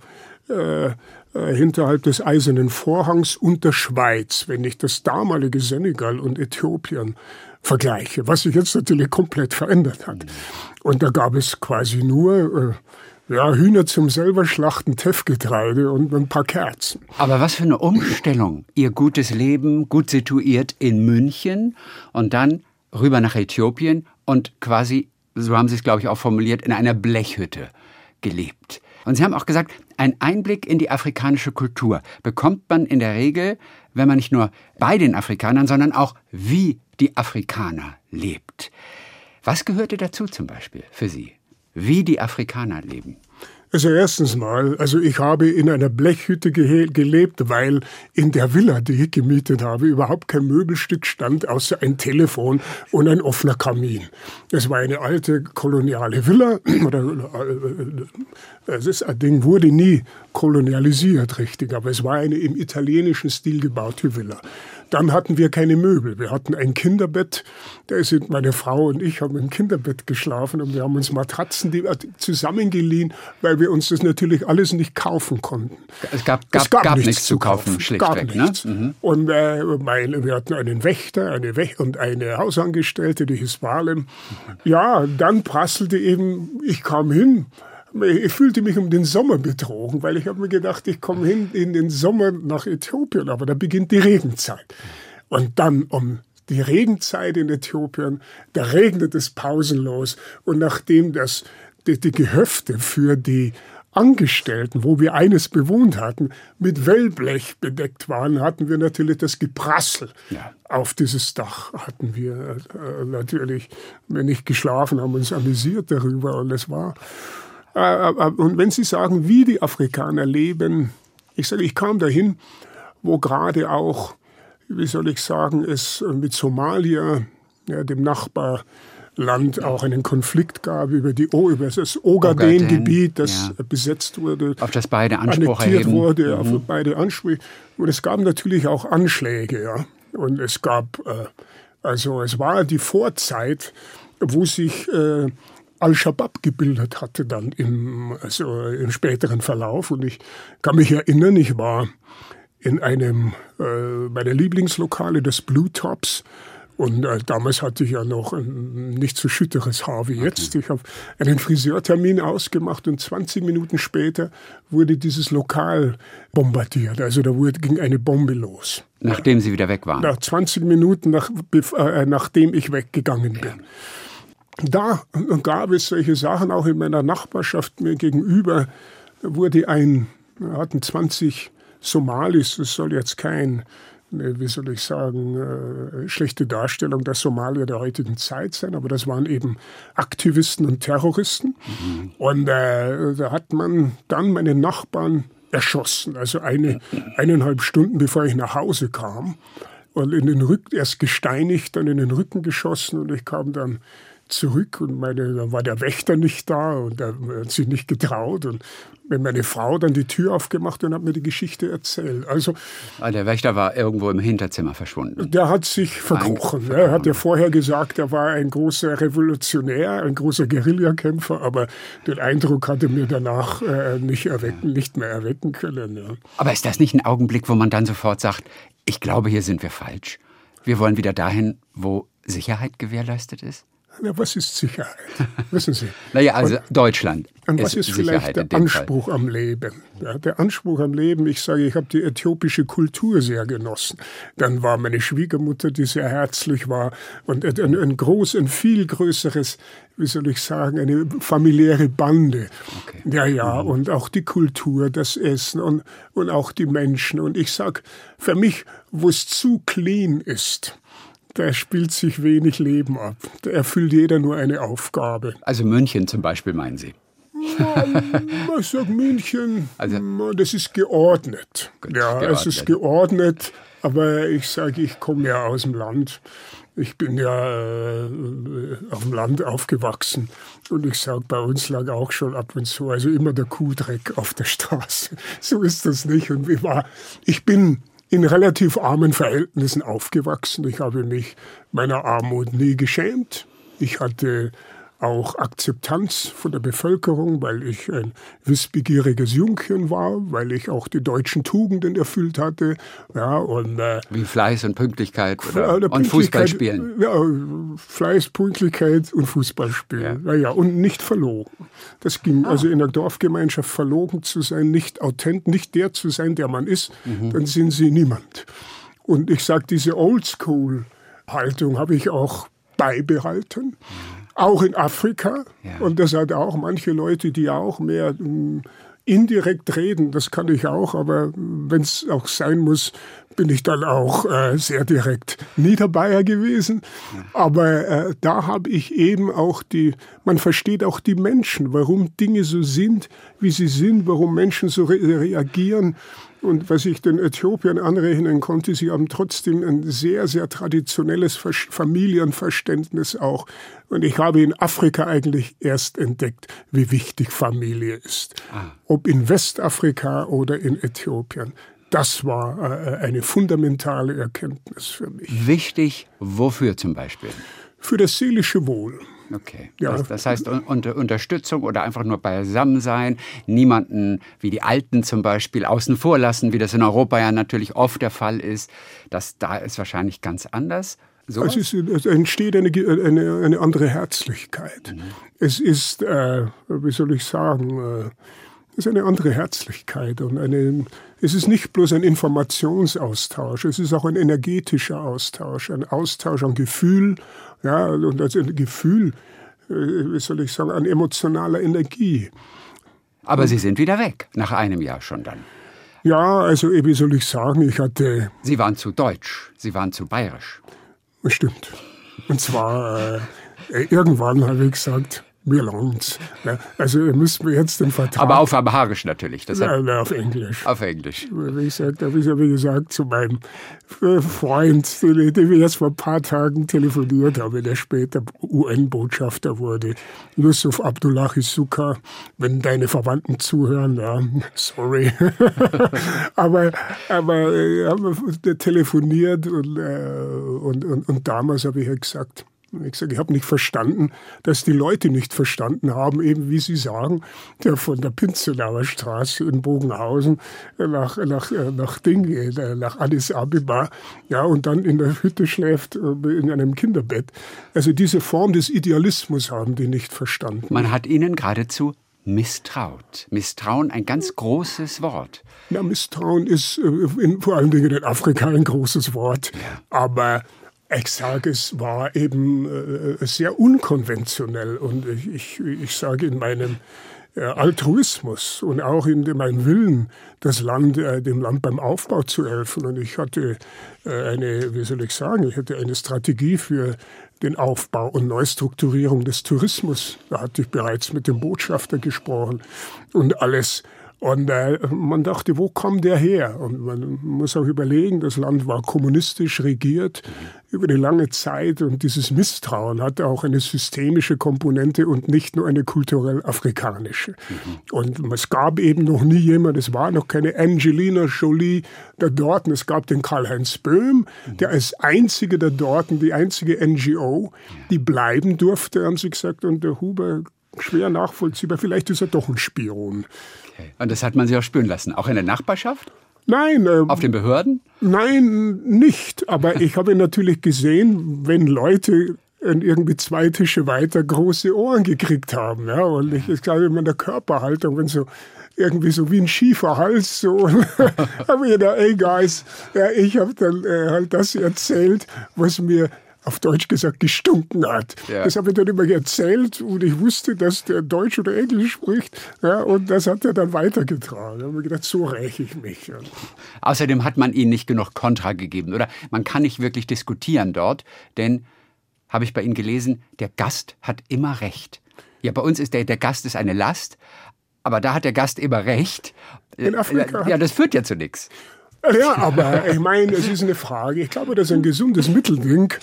äh, hinterhalb des Eisernen Vorhangs und der Schweiz, wenn ich das damalige Senegal und Äthiopien vergleiche, was sich jetzt natürlich komplett verändert hat. Und da gab es quasi nur äh, ja, Hühner zum selber schlachten, Teffgetreide und ein paar Kerzen. Aber was für eine Umstellung. Ihr gutes Leben, gut situiert in München und dann rüber nach Äthiopien und quasi, so haben Sie es, glaube ich, auch formuliert, in einer Blechhütte gelebt. Und Sie haben auch gesagt, ein Einblick in die afrikanische Kultur bekommt man in der Regel, wenn man nicht nur bei den Afrikanern, sondern auch wie die Afrikaner lebt. Was gehörte dazu zum Beispiel für Sie? Wie die Afrikaner leben? Also erstens mal, also ich habe in einer Blechhütte gelebt, weil in der Villa, die ich gemietet habe, überhaupt kein Möbelstück stand, außer ein Telefon und ein offener Kamin. Es war eine alte koloniale Villa, oder, äh, das Ding wurde nie kolonialisiert, richtig, aber es war eine im italienischen Stil gebaute Villa. Dann hatten wir keine Möbel. Wir hatten ein Kinderbett. Da sind meine Frau und ich haben im Kinderbett geschlafen und wir haben uns Matratzen zusammengeliehen, weil wir uns das natürlich alles nicht kaufen konnten. Es gab, gab, es gab, gab nichts, nichts, zu kaufen, schlichtweg. Gab nichts. Ne? Mhm. Und äh, mein, wir hatten einen Wächter eine Wäch und eine Hausangestellte, die hieß Balem. Ja, dann prasselte eben, ich kam hin, ich fühlte mich um den Sommer betrogen, weil ich habe mir gedacht, ich komme hin in den Sommer nach Äthiopien, aber da beginnt die Regenzeit. Und dann um die Regenzeit in Äthiopien, da regnet es pausenlos. Und nachdem das, die, die Gehöfte für die Angestellten, wo wir eines bewohnt hatten, mit Wellblech bedeckt waren, hatten wir natürlich das Geprassel ja. auf dieses Dach. Hatten wir äh, natürlich, wenn nicht geschlafen, haben uns amüsiert darüber und es war und wenn Sie sagen, wie die Afrikaner leben, ich sage, ich kam dahin, wo gerade auch, wie soll ich sagen, es mit Somalia, ja, dem Nachbar Land auch einen Konflikt gab über, die, über das Ogaden-Gebiet, das ja. besetzt wurde. Auf das beide Anspruch erheben. wurde, mhm. auf beide Ansprüche. Und es gab natürlich auch Anschläge, ja. Und es gab, äh, also es war die Vorzeit, wo sich äh, Al-Shabaab gebildet hatte dann im, also im späteren Verlauf. Und ich kann mich erinnern, ich war in einem äh, meiner Lieblingslokale des Blue Tops. Und äh, damals hatte ich ja noch ein nicht so schütteres Haar wie jetzt. Ich habe einen Friseurtermin ausgemacht und 20 Minuten später wurde dieses Lokal bombardiert. Also da wurde, ging eine Bombe los. Nachdem Sie wieder weg waren? Nach 20 Minuten, nach, äh, nachdem ich weggegangen bin. Ja da gab es solche Sachen auch in meiner Nachbarschaft mir gegenüber. Wurde ein, hatten 20 Somalis, das soll jetzt kein, wie soll ich sagen, äh, schlechte Darstellung der Somalier der heutigen Zeit sein, aber das waren eben Aktivisten und Terroristen. Mhm. Und äh, da hat man dann meine Nachbarn erschossen, also eine, eineinhalb Stunden bevor ich nach Hause kam. Und in den Rücken, erst gesteinigt, dann in den Rücken geschossen und ich kam dann zurück und meine, da war der Wächter nicht da und er hat sich nicht getraut. Und meine Frau dann die Tür aufgemacht und hat mir die Geschichte erzählt. Also, ah, der Wächter war irgendwo im Hinterzimmer verschwunden. Der hat sich verkrochen. Er hat ja vorher gesagt, er war ein großer Revolutionär, ein großer Guerillakämpfer, aber den Eindruck hatte mir danach äh, nicht, erwecken, nicht mehr erwecken können. Ja. Aber ist das nicht ein Augenblick, wo man dann sofort sagt, ich glaube, hier sind wir falsch? Wir wollen wieder dahin, wo Sicherheit gewährleistet ist? Ja, was ist Sicherheit? Wissen Sie? naja, also und, Deutschland. Und was ist, ist vielleicht der Anspruch Fall. am Leben? Ja, der Anspruch am Leben, ich sage, ich habe die äthiopische Kultur sehr genossen. Dann war meine Schwiegermutter, die sehr herzlich war und ein, ein groß, ein viel größeres, wie soll ich sagen, eine familiäre Bande. Okay. Ja, ja, mhm. und auch die Kultur, das Essen und, und auch die Menschen. Und ich sage, für mich, wo es zu clean ist, da spielt sich wenig Leben ab. Da erfüllt jeder nur eine Aufgabe. Also München zum Beispiel, meinen Sie? ich sage München, also, das ist geordnet. ja, geordnet. es ist geordnet, aber ich sage, ich komme ja aus dem Land. Ich bin ja äh, auf dem Land aufgewachsen und ich sage, bei uns lag auch schon ab und zu, also immer der Kuhdreck auf der Straße. So ist das nicht. Und ich war, ich bin in relativ armen Verhältnissen aufgewachsen. Ich habe mich meiner Armut nie geschämt. Ich hatte auch Akzeptanz von der Bevölkerung, weil ich ein wissbegieriges Jungchen war, weil ich auch die deutschen Tugenden erfüllt hatte. Ja, und, äh, Wie Fleiß und Pünktlichkeit oder, äh, und Fußballspielen. Ja, Fleiß, Pünktlichkeit und Fußballspielen. Ja. Ja, ja, und nicht verlogen. Das ging ah. also in der Dorfgemeinschaft verlogen zu sein, nicht authent, nicht der zu sein, der man ist, mhm. dann sind sie niemand. Und ich sage, diese Oldschool-Haltung habe ich auch beibehalten. Mhm auch in Afrika. Ja. Und das hat auch manche Leute, die auch mehr hm, indirekt reden, das kann ich auch, aber wenn es auch sein muss, bin ich dann auch äh, sehr direkt Niederbayer gewesen. Aber äh, da habe ich eben auch die, man versteht auch die Menschen, warum Dinge so sind, wie sie sind, warum Menschen so re reagieren. Und was ich den Äthiopiern anrechnen konnte, sie haben trotzdem ein sehr, sehr traditionelles Familienverständnis auch. Und ich habe in Afrika eigentlich erst entdeckt, wie wichtig Familie ist. Ah. Ob in Westafrika oder in Äthiopien. Das war äh, eine fundamentale Erkenntnis für mich. Wichtig, wofür zum Beispiel? Für das seelische Wohl. Okay. Ja. Das, das, heißt unter Unterstützung oder einfach nur Beisammensein, niemanden wie die Alten zum Beispiel außen vor lassen, wie das in Europa ja natürlich oft der Fall ist. Das da ist wahrscheinlich ganz anders. So es, ist, es, entsteht eine, eine, eine andere Herzlichkeit. Mhm. Es ist, äh, wie soll ich sagen, äh, ist eine andere Herzlichkeit und eine, es ist nicht bloß ein Informationsaustausch, es ist auch ein energetischer Austausch, ein Austausch an Gefühl, ja, und also ein Gefühl, äh, wie soll ich sagen, an emotionaler Energie. Aber Sie sind wieder weg, nach einem Jahr schon dann. Ja, also wie soll ich sagen, ich hatte... Sie waren zu deutsch, Sie waren zu bayerisch. Stimmt. Und zwar, äh, irgendwann habe ich gesagt, mir langt's. Also müssten wir jetzt den Vertrag... Aber auf Amharisch natürlich. Das na, auf Englisch. Auf Englisch. Wie gesagt, habe ich ja wie gesagt zu meinem äh, Freund, den ich erst vor ein paar Tagen telefoniert habe, der später UN-Botschafter wurde, Yusuf Abdullahi Suka, wenn deine Verwandten zuhören, ja, sorry. aber aber äh, haben wir telefoniert und, äh, und, und, und damals habe ich ja gesagt, ich gesagt, ich habe nicht verstanden, dass die Leute nicht verstanden haben, eben wie Sie sagen, der von der Pinzenauer Straße in Bogenhausen nach, nach, nach Ding, nach Addis Abeba, ja, und dann in der Hütte schläft, äh, in einem Kinderbett. Also diese Form des Idealismus haben die nicht verstanden. Man hat ihnen geradezu misstraut. Misstrauen, ein ganz großes Wort. Ja, Misstrauen ist äh, in, vor allen Dingen in Afrika ein großes Wort. Aber ich sage, es war eben äh, sehr unkonventionell und ich, ich, ich sage in meinem äh, Altruismus und auch in meinem Willen, das Land, äh, dem Land beim Aufbau zu helfen. Und ich hatte eine, wie soll ich sagen, ich hatte eine Strategie für den Aufbau und Neustrukturierung des Tourismus. Da hatte ich bereits mit dem Botschafter gesprochen und alles und äh, man dachte, wo kommt der her? Und man muss auch überlegen, das Land war kommunistisch regiert über eine lange Zeit und dieses Misstrauen hatte auch eine systemische Komponente und nicht nur eine kulturell afrikanische. Mhm. Und es gab eben noch nie jemand, es war noch keine Angelina Jolie der Dorten, es gab den Karl-Heinz Böhm, mhm. der als einzige der Dorten, die einzige NGO, die bleiben durfte, haben sie gesagt, und der Huber schwer nachvollziehbar, vielleicht ist er doch ein Spion. Okay. Und das hat man sich auch spüren lassen, auch in der Nachbarschaft? Nein. Äh, Auf den Behörden? Nein, nicht. Aber ich habe natürlich gesehen, wenn Leute irgendwie zwei Tische weiter große Ohren gekriegt haben. Ja? Und ich, ich glaube, in der Körperhaltung, wenn so irgendwie so wie ein schiefer Hals, so habe ich gedacht, ey Guys, ja, ich habe dann äh, halt das erzählt, was mir auf Deutsch gesagt, gestunken hat. Ja. Das habe ich dann immer erzählt und ich wusste, dass der Deutsch oder Englisch spricht. Ja, und das hat er dann weitergetragen. Da habe ich gedacht, so räche ich mich. Ja. Außerdem hat man ihnen nicht genug Kontra gegeben, oder? Man kann nicht wirklich diskutieren dort, denn, habe ich bei Ihnen gelesen, der Gast hat immer Recht. Ja, bei uns ist der, der Gast ist eine Last, aber da hat der Gast immer recht. In Afrika. Ja, das führt ja zu nichts. Ja, aber ich meine, es ist eine Frage. Ich glaube, dass ein gesundes Mittelding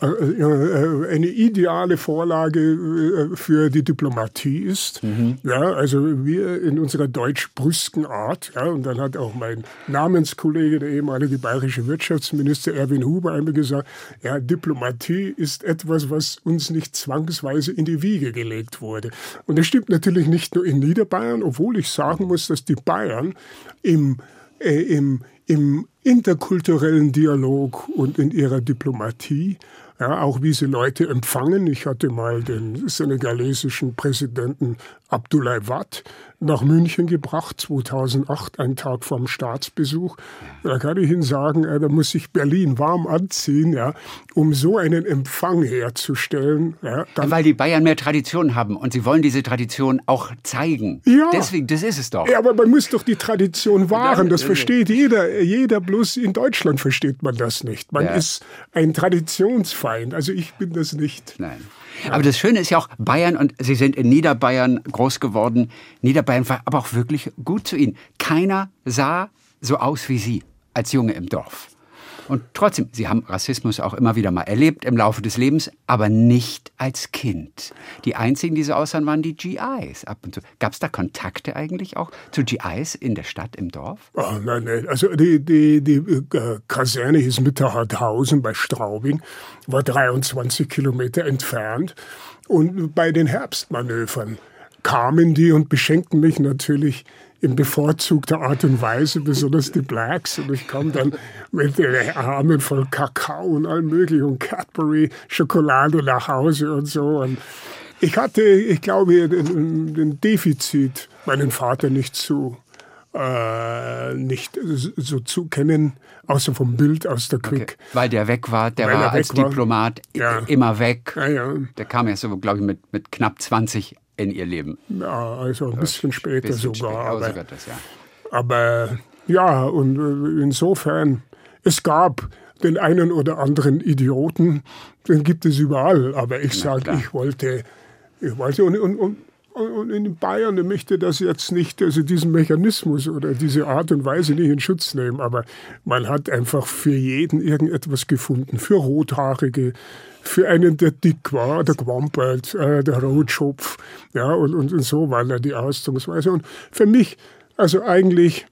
äh, äh, eine ideale Vorlage äh, für die Diplomatie ist. Mhm. Ja, also wir in unserer deutsch-brüsken Art. Ja, und dann hat auch mein Namenskollege, der ehemalige bayerische Wirtschaftsminister Erwin Huber, einmal gesagt, ja, Diplomatie ist etwas, was uns nicht zwangsweise in die Wiege gelegt wurde. Und das stimmt natürlich nicht nur in Niederbayern, obwohl ich sagen muss, dass die Bayern im äh, im, im interkulturellen Dialog und in ihrer Diplomatie, ja, auch wie sie Leute empfangen. Ich hatte mal den senegalesischen Präsidenten Abdoulaye Wade nach München gebracht, 2008, einen Tag vorm Staatsbesuch. Da kann ich Ihnen sagen, da muss sich Berlin warm anziehen, ja, um so einen Empfang herzustellen. Ja, Weil die Bayern mehr Tradition haben und sie wollen diese Tradition auch zeigen. Ja. Deswegen, das ist es doch. Ja, aber man muss doch die Tradition wahren. Das versteht jeder. Jeder, bloß in Deutschland versteht man das nicht. Man ja. ist ein Traditionsfeind. Also ich bin das nicht. Nein. Aber das Schöne ist ja auch Bayern und Sie sind in Niederbayern groß geworden. Niederbayern war aber auch wirklich gut zu Ihnen. Keiner sah so aus wie Sie als Junge im Dorf. Und trotzdem, Sie haben Rassismus auch immer wieder mal erlebt im Laufe des Lebens, aber nicht als Kind. Die einzigen, die so aussahen, waren die GIs ab und zu. Gab es da Kontakte eigentlich auch zu GIs in der Stadt, im Dorf? Oh, nein, nein. Also die, die, die äh, Kaserne hieß Mitterhardhausen bei Straubing, war 23 Kilometer entfernt. Und bei den Herbstmanövern kamen die und beschenkten mich natürlich in bevorzugter Art und Weise, besonders die Blacks. Und ich kam dann mit den Armen voll Kakao und allem möglichen und Cadbury Schokolade nach Hause und so. Und ich hatte, ich glaube, den, den Defizit, meinen Vater nicht zu äh, nicht so zu kennen, außer vom Bild aus der Quick. Okay. Weil der weg war, der Weil war als Diplomat ja. immer weg. Ja, ja. Der kam ja so, glaube ich, mit, mit knapp 20 in ihr Leben. Ja, also ein bisschen später bisschen sogar. Später, aber, das, ja. aber ja, und äh, insofern, es gab den einen oder anderen Idioten, den gibt es überall. Aber ich sage, ich wollte Ich nicht, und, und, und und in Bayern möchte das jetzt nicht, also diesen Mechanismus oder diese Art und Weise nicht in Schutz nehmen, aber man hat einfach für jeden irgendetwas gefunden, für Rothaarige, für einen, der dick war, der Gwampert, äh, der Rotschopf, ja, und, und, und so war da die Ausdrucksweise. Und für mich, also eigentlich,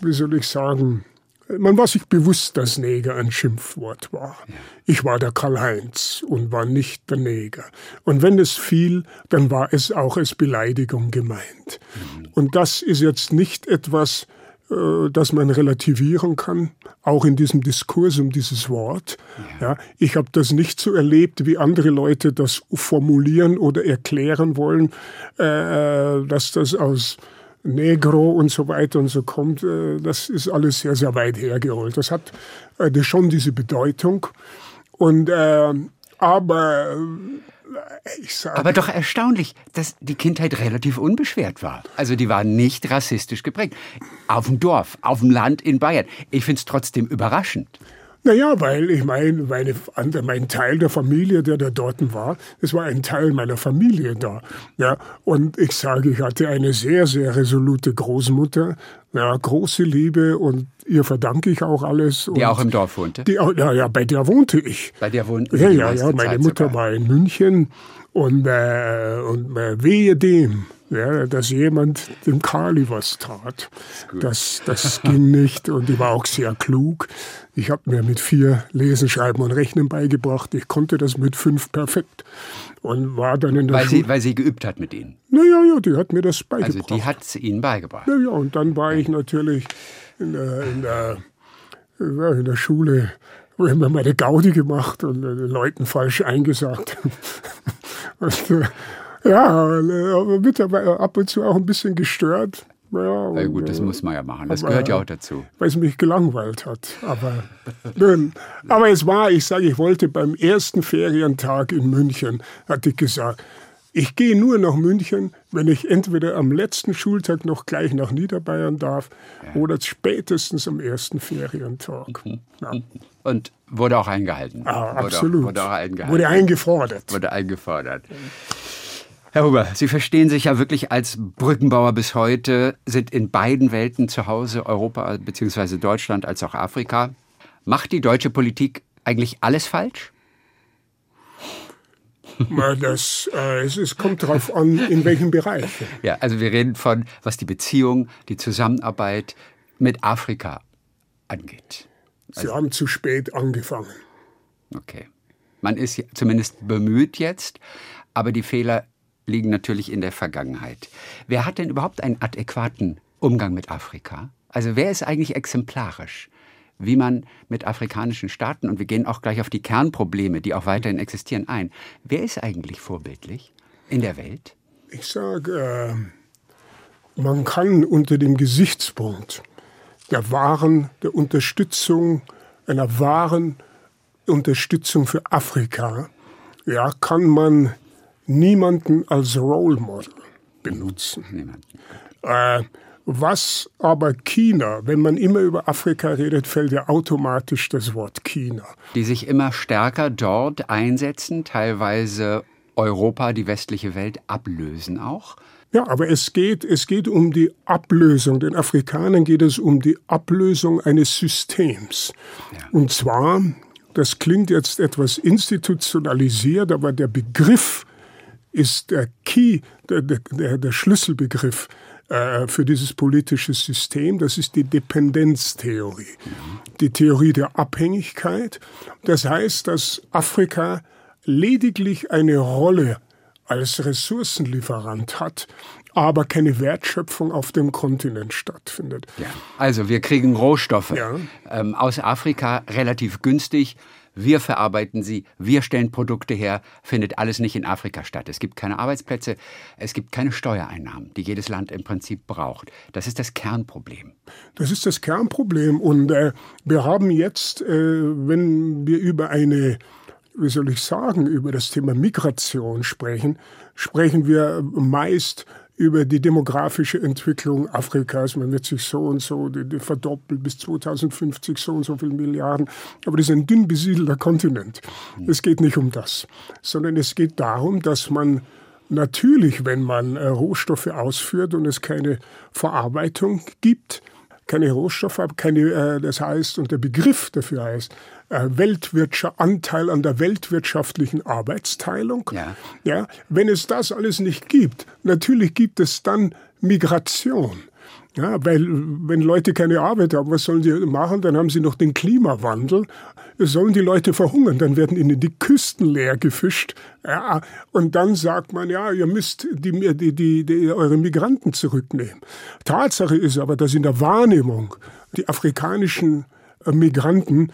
wie soll ich sagen, man war sich bewusst, dass Neger ein Schimpfwort war. Ich war der Karl-Heinz und war nicht der Neger. Und wenn es fiel, dann war es auch als Beleidigung gemeint. Mhm. Und das ist jetzt nicht etwas, äh, das man relativieren kann, auch in diesem Diskurs um dieses Wort. Ja, ich habe das nicht so erlebt, wie andere Leute das formulieren oder erklären wollen, äh, dass das aus Negro und so weiter und so kommt, äh, das ist alles sehr, sehr weit hergeholt. Das hat äh, schon diese Bedeutung. Und, äh, aber sage. Aber doch erstaunlich, dass die Kindheit relativ unbeschwert war. Also die war nicht rassistisch geprägt. Auf dem Dorf, auf dem Land in Bayern. Ich finde es trotzdem überraschend. Naja, weil ich meine, meine, mein Teil der Familie, der da dort war, das war ein Teil meiner Familie da. Ja, und ich sage, ich hatte eine sehr, sehr resolute Großmutter, ja, große Liebe und ihr verdanke ich auch alles. Die auch im Dorf wohnte? Die, ja, ja, bei der wohnte ich. Bei der wohnte Ja, ja, ja, meine Zeit Mutter sogar. war in München und, äh, und äh, wehe dem, ja, dass jemand dem Kali was tat. Das, das ging nicht und die war auch sehr klug. Ich habe mir mit vier Lesen, Schreiben und Rechnen beigebracht. Ich konnte das mit fünf perfekt und war dann in der weil Schule. Sie, weil sie geübt hat mit Ihnen? Naja, ja, die hat mir das beigebracht. Also die hat es Ihnen beigebracht? Naja, und dann war ich natürlich in der, in der, in der Schule, wo ich mir meine Gaudi gemacht und den Leuten falsch eingesagt. und, äh, ja, aber mit ab und zu auch ein bisschen gestört. Ja, Na gut, das muss man ja machen. Das aber, gehört ja auch dazu. Weil es mich gelangweilt hat. Aber, nun, aber es war, ich sage, ich wollte beim ersten Ferientag in München, hatte ich gesagt, ich gehe nur nach München, wenn ich entweder am letzten Schultag noch gleich nach Niederbayern darf ja. oder spätestens am ersten Ferientag. Mhm. Ja. Und wurde auch eingehalten. Ah, absolut. Wurde, auch, wurde auch eingehalten. Wurde eingefordert. Wurde eingefordert. Herr Huber, Sie verstehen sich ja wirklich als Brückenbauer bis heute, sind in beiden Welten zu Hause, Europa bzw. Deutschland als auch Afrika. Macht die deutsche Politik eigentlich alles falsch? Das, äh, es, es, kommt darauf an, in welchem Bereich. Ja, also wir reden von, was die Beziehung, die Zusammenarbeit mit Afrika angeht. Sie also, haben zu spät angefangen. Okay. Man ist zumindest bemüht jetzt, aber die Fehler liegen natürlich in der Vergangenheit. Wer hat denn überhaupt einen adäquaten Umgang mit Afrika? Also wer ist eigentlich exemplarisch, wie man mit afrikanischen Staaten, und wir gehen auch gleich auf die Kernprobleme, die auch weiterhin existieren, ein, wer ist eigentlich vorbildlich in der Welt? Ich sage, äh, man kann unter dem Gesichtspunkt der wahren, der Unterstützung, einer wahren Unterstützung für Afrika, ja, kann man niemanden als Role Model benutzen. Äh, was aber China, wenn man immer über Afrika redet, fällt ja automatisch das Wort China. Die sich immer stärker dort einsetzen, teilweise Europa, die westliche Welt ablösen auch. Ja, aber es geht, es geht um die Ablösung. Den Afrikanern geht es um die Ablösung eines Systems. Ja. Und zwar, das klingt jetzt etwas institutionalisiert, aber der Begriff ist der Key, der, der, der Schlüsselbegriff äh, für dieses politische System. Das ist die Dependenztheorie, die Theorie der Abhängigkeit. Das heißt, dass Afrika lediglich eine Rolle als Ressourcenlieferant hat, aber keine Wertschöpfung auf dem Kontinent stattfindet. Ja. Also wir kriegen Rohstoffe ja. ähm, aus Afrika relativ günstig wir verarbeiten sie, wir stellen Produkte her, findet alles nicht in Afrika statt. Es gibt keine Arbeitsplätze, es gibt keine Steuereinnahmen, die jedes Land im Prinzip braucht. Das ist das Kernproblem. Das ist das Kernproblem. Und äh, wir haben jetzt, äh, wenn wir über eine wie soll ich sagen, über das Thema Migration sprechen, sprechen wir meist über die demografische Entwicklung Afrikas. Man wird sich so und so verdoppelt bis 2050 so und so viele Milliarden. Aber das ist ein dünn besiedelter Kontinent. Es geht nicht um das, sondern es geht darum, dass man Natürlich, wenn man äh, Rohstoffe ausführt und es keine Verarbeitung gibt, keine Rohstoffe, keine, äh, das heißt, und der Begriff dafür heißt, Weltwirtschaft, Anteil an der weltwirtschaftlichen Arbeitsteilung. Ja. Ja, wenn es das alles nicht gibt, natürlich gibt es dann Migration. Ja, weil wenn Leute keine Arbeit haben, was sollen sie machen? Dann haben sie noch den Klimawandel. Sollen die Leute verhungern? Dann werden ihnen die Küsten leer gefischt. Ja, und dann sagt man, ja, ihr müsst die, die, die, die, eure Migranten zurücknehmen. Tatsache ist aber, dass in der Wahrnehmung die afrikanischen äh, Migranten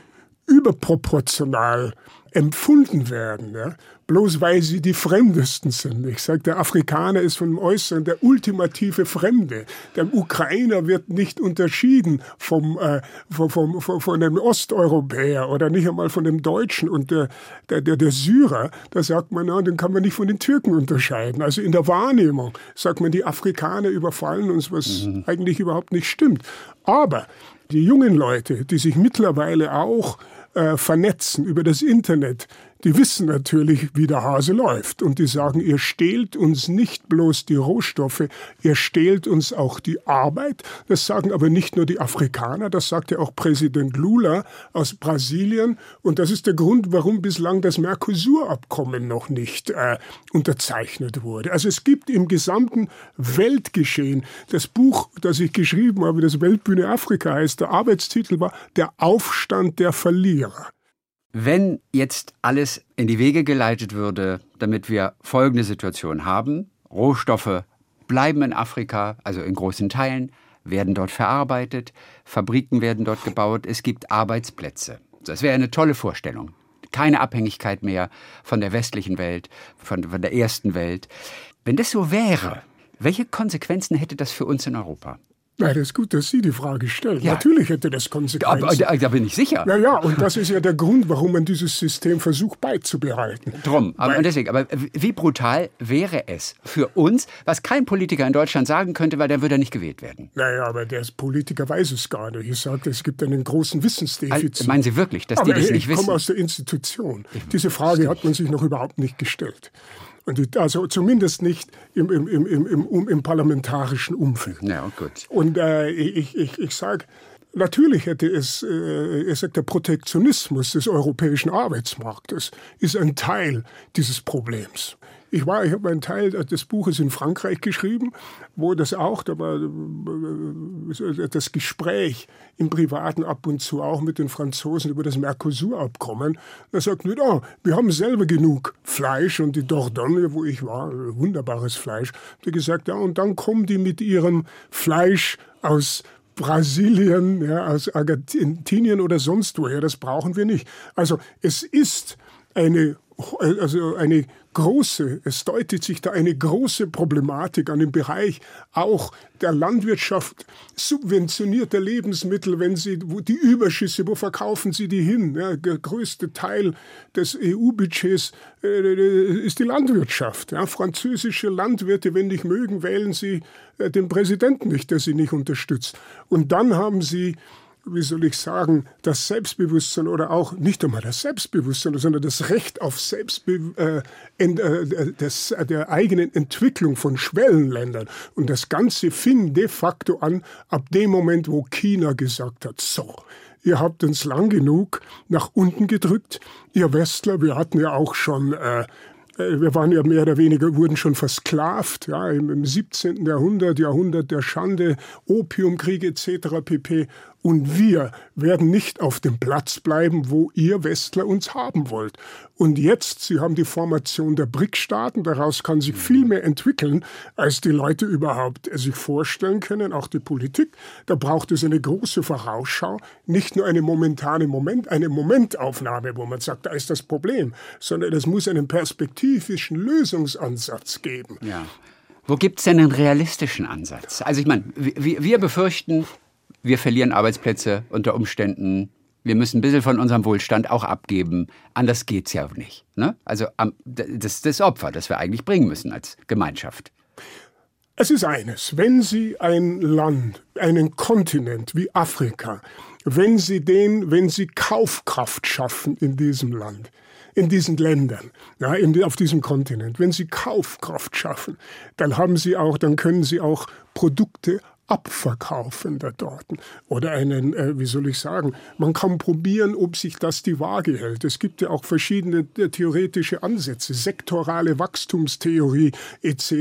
überproportional empfunden werden. Ja? bloß weil sie die Fremdesten sind. Ich sage, der Afrikaner ist vom Äußeren der ultimative Fremde. Der Ukrainer wird nicht unterschieden vom, äh, vom, vom, vom, von dem Osteuropäer oder nicht einmal von dem Deutschen. Und der, der, der, der Syrer, da sagt man, na, den kann man nicht von den Türken unterscheiden. Also in der Wahrnehmung sagt man, die Afrikaner überfallen uns, was mhm. eigentlich überhaupt nicht stimmt. Aber die jungen Leute, die sich mittlerweile auch äh, vernetzen über das Internet, die wissen natürlich, wie der Hase läuft. Und die sagen, ihr stehlt uns nicht bloß die Rohstoffe, ihr stehlt uns auch die Arbeit. Das sagen aber nicht nur die Afrikaner, das sagt ja auch Präsident Lula aus Brasilien. Und das ist der Grund, warum bislang das Mercosur-Abkommen noch nicht äh, unterzeichnet wurde. Also es gibt im gesamten Weltgeschehen, das Buch, das ich geschrieben habe, das Weltbühne Afrika heißt, der Arbeitstitel war Der Aufstand der Verlierer. Wenn jetzt alles in die Wege geleitet würde, damit wir folgende Situation haben, Rohstoffe bleiben in Afrika, also in großen Teilen, werden dort verarbeitet, Fabriken werden dort gebaut, es gibt Arbeitsplätze. Das wäre eine tolle Vorstellung. Keine Abhängigkeit mehr von der westlichen Welt, von, von der ersten Welt. Wenn das so wäre, welche Konsequenzen hätte das für uns in Europa? Ja, das ist gut, dass Sie die Frage stellen. Ja. Natürlich hätte das Konsequenzen. Aber, da, da, bin ich sicher. Ja, ja, und das ist ja der Grund, warum man dieses System versucht beizubehalten. Drum, aber weil, deswegen, aber wie brutal wäre es für uns, was kein Politiker in Deutschland sagen könnte, weil dann würde er nicht gewählt werden? Naja, aber der Politiker weiß es gar nicht. Ich sage, es gibt einen großen Wissensdefizit. meinen Sie wirklich, dass aber die das nicht wissen? Ich komme aus der Institution. Diese Frage hat man sich noch überhaupt nicht gestellt. Und also zumindest nicht im, im, im, im, im, parlamentarischen Umfeld. Ja, gut. Und äh, ich, ich, ich sage, Natürlich hätte es, äh, er sagt, der Protektionismus des europäischen Arbeitsmarktes ist ein Teil dieses Problems. Ich war, ich habe einen Teil des Buches in Frankreich geschrieben, wo das auch, da war äh, das Gespräch im Privaten ab und zu auch mit den Franzosen über das Mercosur-Abkommen. Da sagt man, oh, wir haben selber genug Fleisch und die Dordogne, wo ich war, wunderbares Fleisch, die gesagt, ja, und dann kommen die mit ihrem Fleisch aus Brasilien, ja, aus Argentinien oder sonst woher. Das brauchen wir nicht. Also es ist eine also eine große, es deutet sich da eine große Problematik an dem Bereich auch der Landwirtschaft subventionierte Lebensmittel, wenn sie wo die Überschüsse, wo verkaufen sie die hin? Ja, der größte Teil des EU-Budgets äh, ist die Landwirtschaft. Ja, französische Landwirte, wenn nicht mögen, wählen sie äh, den Präsidenten nicht, der sie nicht unterstützt. Und dann haben sie wie soll ich sagen, das Selbstbewusstsein oder auch nicht einmal das Selbstbewusstsein, sondern das Recht auf Selbstbe äh, äh, des, der eigenen Entwicklung von Schwellenländern. Und das Ganze fing de facto an ab dem Moment, wo China gesagt hat, so, ihr habt uns lang genug nach unten gedrückt, ihr Westler, wir hatten ja auch schon äh, äh, wir waren ja mehr oder weniger, wurden schon versklavt, ja, im, im 17. Jahrhundert, Jahrhundert der Schande, Opiumkriege etc. pp. Und wir werden nicht auf dem Platz bleiben, wo ihr Westler uns haben wollt. Und jetzt, Sie haben die Formation der BRIC-Staaten, daraus kann sich viel mehr entwickeln, als die Leute überhaupt sich vorstellen können, auch die Politik. Da braucht es eine große Vorausschau, nicht nur eine momentane Moment, eine Momentaufnahme, wo man sagt, da ist das Problem, sondern es muss einen perspektivischen Lösungsansatz geben. Ja. Wo gibt es denn einen realistischen Ansatz? Also ich meine, wir, wir befürchten, wir verlieren Arbeitsplätze unter Umständen. Wir müssen ein bisschen von unserem Wohlstand auch abgeben. Anders geht es ja nicht. Ne? Also das ist das Opfer, das wir eigentlich bringen müssen als Gemeinschaft. Es ist eines, wenn Sie ein Land, einen Kontinent wie Afrika, wenn Sie den, wenn Sie Kaufkraft schaffen in diesem Land, in diesen Ländern, ja, in, auf diesem Kontinent, wenn sie Kaufkraft schaffen, dann haben sie auch, dann können sie auch Produkte abverkaufen da dort. Oder einen, äh, wie soll ich sagen, man kann probieren, ob sich das die Waage hält. Es gibt ja auch verschiedene äh, theoretische Ansätze, sektorale Wachstumstheorie etc.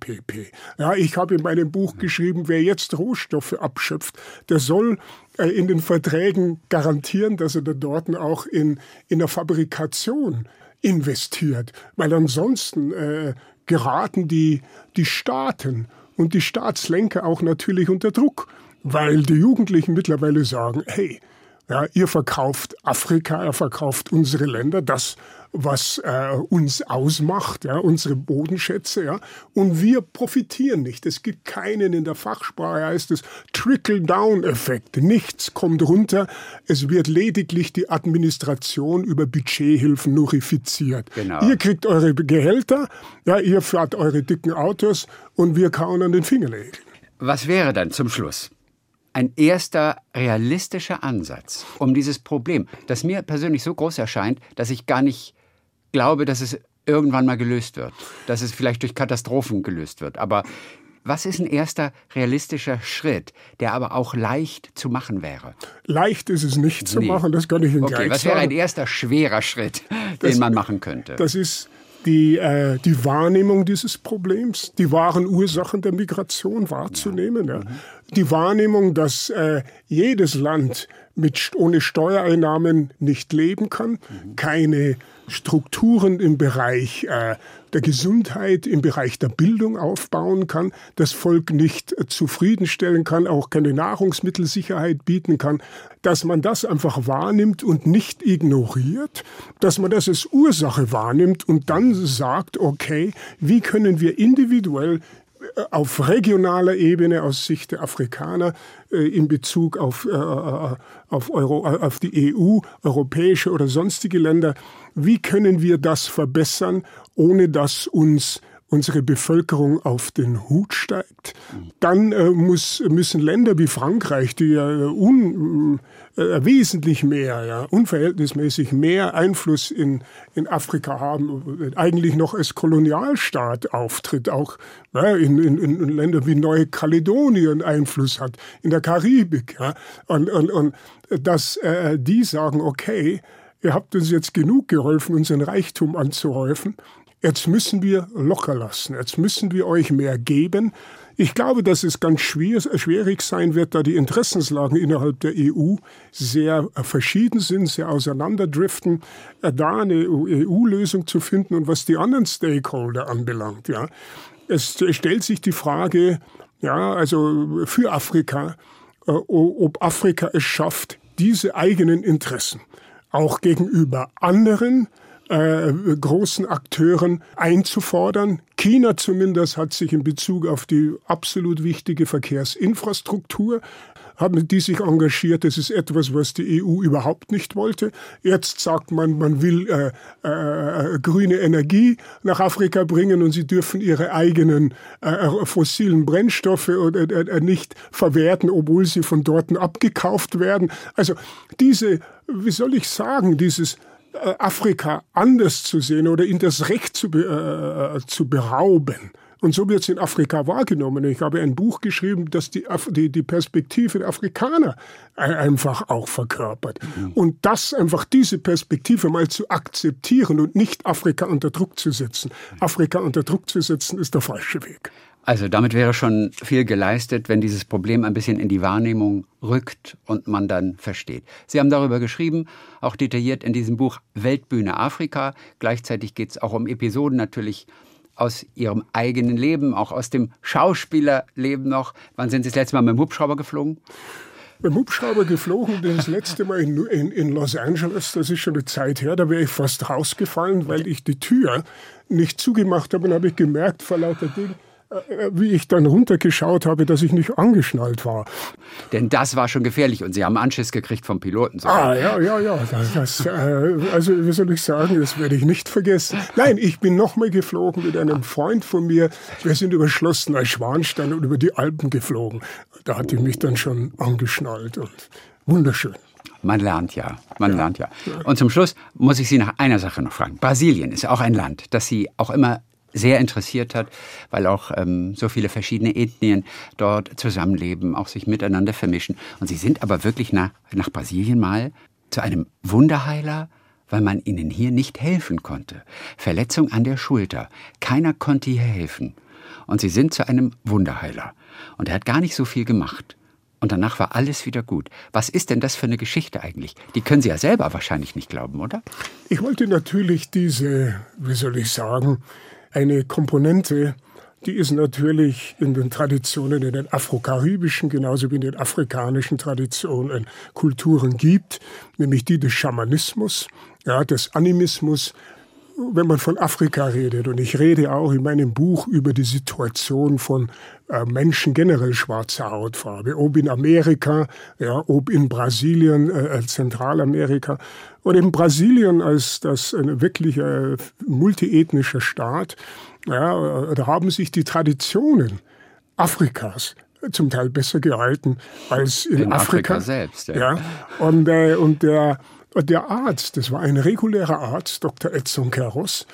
pp. Ja, ich habe in meinem Buch geschrieben, wer jetzt Rohstoffe abschöpft, der soll äh, in den Verträgen garantieren, dass er da dort auch in, in der Fabrikation investiert, weil ansonsten äh, geraten die, die Staaten und die Staatslenker auch natürlich unter Druck, weil die Jugendlichen mittlerweile sagen, hey, ja, ihr verkauft Afrika, er verkauft unsere Länder, das, was äh, uns ausmacht, ja, unsere Bodenschätze, ja, und wir profitieren nicht. Es gibt keinen, in der Fachsprache heißt es Trickle-Down-Effekt. Nichts kommt runter. Es wird lediglich die Administration über Budgethilfen nurifiziert. Genau. Ihr kriegt eure Gehälter, ja, ihr fahrt eure dicken Autos und wir kauen an den Fingernägeln. Was wäre dann zum Schluss? Ein erster realistischer Ansatz, um dieses Problem, das mir persönlich so groß erscheint, dass ich gar nicht glaube, dass es irgendwann mal gelöst wird, dass es vielleicht durch Katastrophen gelöst wird. Aber was ist ein erster realistischer Schritt, der aber auch leicht zu machen wäre? Leicht ist es nicht zu nee. machen, das kann ich Ihnen okay, gleich sagen. Was wäre ein erster schwerer Schritt, das, den man machen könnte? Das ist die, äh, die Wahrnehmung dieses Problems, die wahren Ursachen der Migration wahrzunehmen. Ja. Mhm. Die Wahrnehmung, dass äh, jedes Land mit, ohne Steuereinnahmen nicht leben kann, keine Strukturen im Bereich äh, der Gesundheit, im Bereich der Bildung aufbauen kann, das Volk nicht zufriedenstellen kann, auch keine Nahrungsmittelsicherheit bieten kann, dass man das einfach wahrnimmt und nicht ignoriert, dass man das als Ursache wahrnimmt und dann sagt, okay, wie können wir individuell auf regionaler Ebene aus Sicht der Afrikaner äh, in Bezug auf, äh, äh auf, Euro, äh, auf die EU, europäische oder sonstige Länder, wie können wir das verbessern, ohne dass uns unsere Bevölkerung auf den Hut steigt. Dann äh, muss, müssen Länder wie Frankreich, die ja un, äh, wesentlich mehr, ja, unverhältnismäßig mehr Einfluss in, in Afrika haben, eigentlich noch als Kolonialstaat auftritt, auch ja, in, in, in Ländern wie Neukaledonien Einfluss hat, in der Karibik. Ja, und, und, und dass äh, die sagen, okay, ihr habt uns jetzt genug geholfen, unseren Reichtum anzuhäufen, Jetzt müssen wir locker lassen. Jetzt müssen wir euch mehr geben. Ich glaube, dass es ganz schwierig sein wird, da die Interessenslagen innerhalb der EU sehr äh, verschieden sind, sehr auseinanderdriften, äh, da eine EU-Lösung zu finden. Und was die anderen Stakeholder anbelangt, ja, es stellt sich die Frage, ja, also für Afrika, äh, ob Afrika es schafft, diese eigenen Interessen auch gegenüber anderen äh, großen Akteuren einzufordern. China zumindest hat sich in Bezug auf die absolut wichtige Verkehrsinfrastruktur haben die sich engagiert. Das ist etwas, was die EU überhaupt nicht wollte. Jetzt sagt man, man will äh, äh, grüne Energie nach Afrika bringen und sie dürfen ihre eigenen äh, fossilen Brennstoffe oder, äh, nicht verwerten, obwohl sie von dort abgekauft werden. Also diese, wie soll ich sagen, dieses äh, Afrika anders zu sehen oder in das Recht zu, äh, zu berauben. Und so wird es in Afrika wahrgenommen. Ich habe ein Buch geschrieben, das die, die, die Perspektive der Afrikaner einfach auch verkörpert. Mhm. Und das einfach diese Perspektive mal zu akzeptieren und nicht Afrika unter Druck zu setzen. Afrika unter Druck zu setzen ist der falsche Weg. Also damit wäre schon viel geleistet, wenn dieses Problem ein bisschen in die Wahrnehmung rückt und man dann versteht. Sie haben darüber geschrieben, auch detailliert in diesem Buch Weltbühne Afrika. Gleichzeitig geht es auch um Episoden natürlich aus Ihrem eigenen Leben, auch aus dem Schauspielerleben noch. Wann sind Sie das letzte Mal mit dem Hubschrauber geflogen? Mit dem Hubschrauber geflogen, das letzte Mal in, in, in, Los Angeles, das ist schon eine Zeit her, da wäre ich fast rausgefallen, weil ich die Tür nicht zugemacht habe und habe ich gemerkt vor lauter Ding, wie ich dann runtergeschaut habe, dass ich nicht angeschnallt war. Denn das war schon gefährlich und Sie haben Anschiss gekriegt vom Piloten. Sogar. Ah, ja, ja, ja. Das, das, äh, also, wie soll ich sagen, das werde ich nicht vergessen. Nein, ich bin nochmal geflogen mit einem Freund von mir. Wir sind über Schloss Neuschwanstein und über die Alpen geflogen. Da hatte ich mich dann schon angeschnallt und wunderschön. Man lernt ja, man ja. lernt ja. Und zum Schluss muss ich Sie nach einer Sache noch fragen. Brasilien ist auch ein Land, das Sie auch immer sehr interessiert hat, weil auch ähm, so viele verschiedene Ethnien dort zusammenleben, auch sich miteinander vermischen. Und Sie sind aber wirklich nach, nach Brasilien mal zu einem Wunderheiler, weil man ihnen hier nicht helfen konnte. Verletzung an der Schulter. Keiner konnte hier helfen. Und sie sind zu einem Wunderheiler. Und er hat gar nicht so viel gemacht. Und danach war alles wieder gut. Was ist denn das für eine Geschichte eigentlich? Die können Sie ja selber wahrscheinlich nicht glauben, oder? Ich wollte natürlich diese, wie soll ich sagen, eine Komponente, die ist natürlich in den Traditionen, in den afrokaribischen, genauso wie in den afrikanischen Traditionen, Kulturen gibt, nämlich die des Schamanismus, ja, des Animismus, wenn man von Afrika redet, und ich rede auch in meinem Buch über die Situation von äh, Menschen generell schwarzer Hautfarbe, ob in Amerika, ja, ob in Brasilien, äh, äh Zentralamerika. Und in Brasilien als das ein wirklich äh, multiethnischer Staat, ja, da haben sich die Traditionen Afrikas zum Teil besser gehalten als in, in Afrika. Afrika selbst. Ja. ja. Und, äh, und der der Arzt, das war ein regulärer Arzt, Dr. Edson Keros,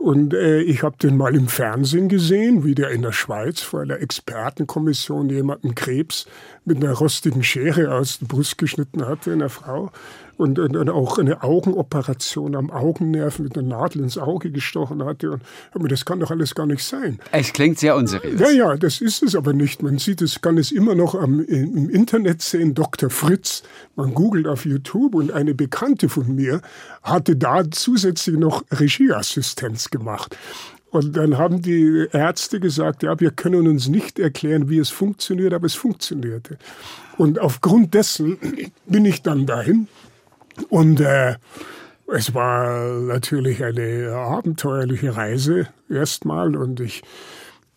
und äh, ich habe den mal im Fernsehen gesehen, wie der in der Schweiz vor einer Expertenkommission jemanden Krebs mit einer rostigen Schere aus der Brust geschnitten hatte, einer Frau und, und, und, auch eine Augenoperation am Augennerv mit einer Nadel ins Auge gestochen hatte. Und aber das kann doch alles gar nicht sein. Es klingt sehr unseriös. Ja, ja, das ist es aber nicht. Man sieht es, kann es immer noch am, im Internet sehen. Dr. Fritz, man googelt auf YouTube und eine Bekannte von mir hatte da zusätzlich noch Regieassistenz gemacht. Und dann haben die Ärzte gesagt, ja, wir können uns nicht erklären, wie es funktioniert, aber es funktionierte. Und aufgrund dessen bin ich dann dahin und äh, es war natürlich eine abenteuerliche Reise erstmal und ich,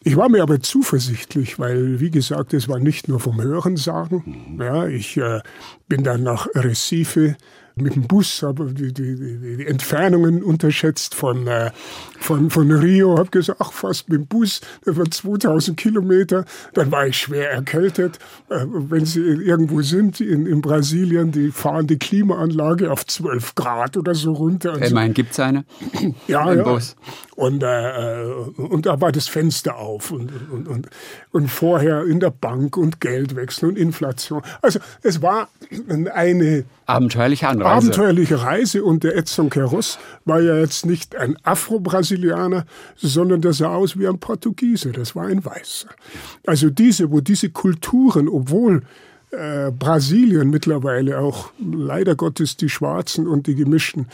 ich war mir aber zuversichtlich, weil, wie gesagt, es war nicht nur vom Hören sagen. Ja, ich äh, bin dann nach Recife mit dem Bus, habe die, die, die, Entfernungen unterschätzt von, äh, von, von Rio, habe gesagt, ach fast mit dem Bus, das waren 2000 Kilometer. Dann war ich schwer erkältet. Äh, wenn Sie irgendwo sind in, in Brasilien, die fahren die Klimaanlage auf 12 Grad oder so runter. Ich meine, gibt es eine? Ja, ja. Bus. Und, äh, und da war das Fenster auf und, und, und, und vorher in der Bank und Geldwechsel und Inflation. Also es war eine abenteuerliche Anreise. Abenteuerliche Reise und der Edson Queiroz war ja jetzt nicht ein Afro-Brasilianer, sondern der sah aus wie ein Portugiese, das war ein Weißer. Also diese, wo diese Kulturen, obwohl äh, Brasilien mittlerweile auch leider Gottes die Schwarzen und die Gemischten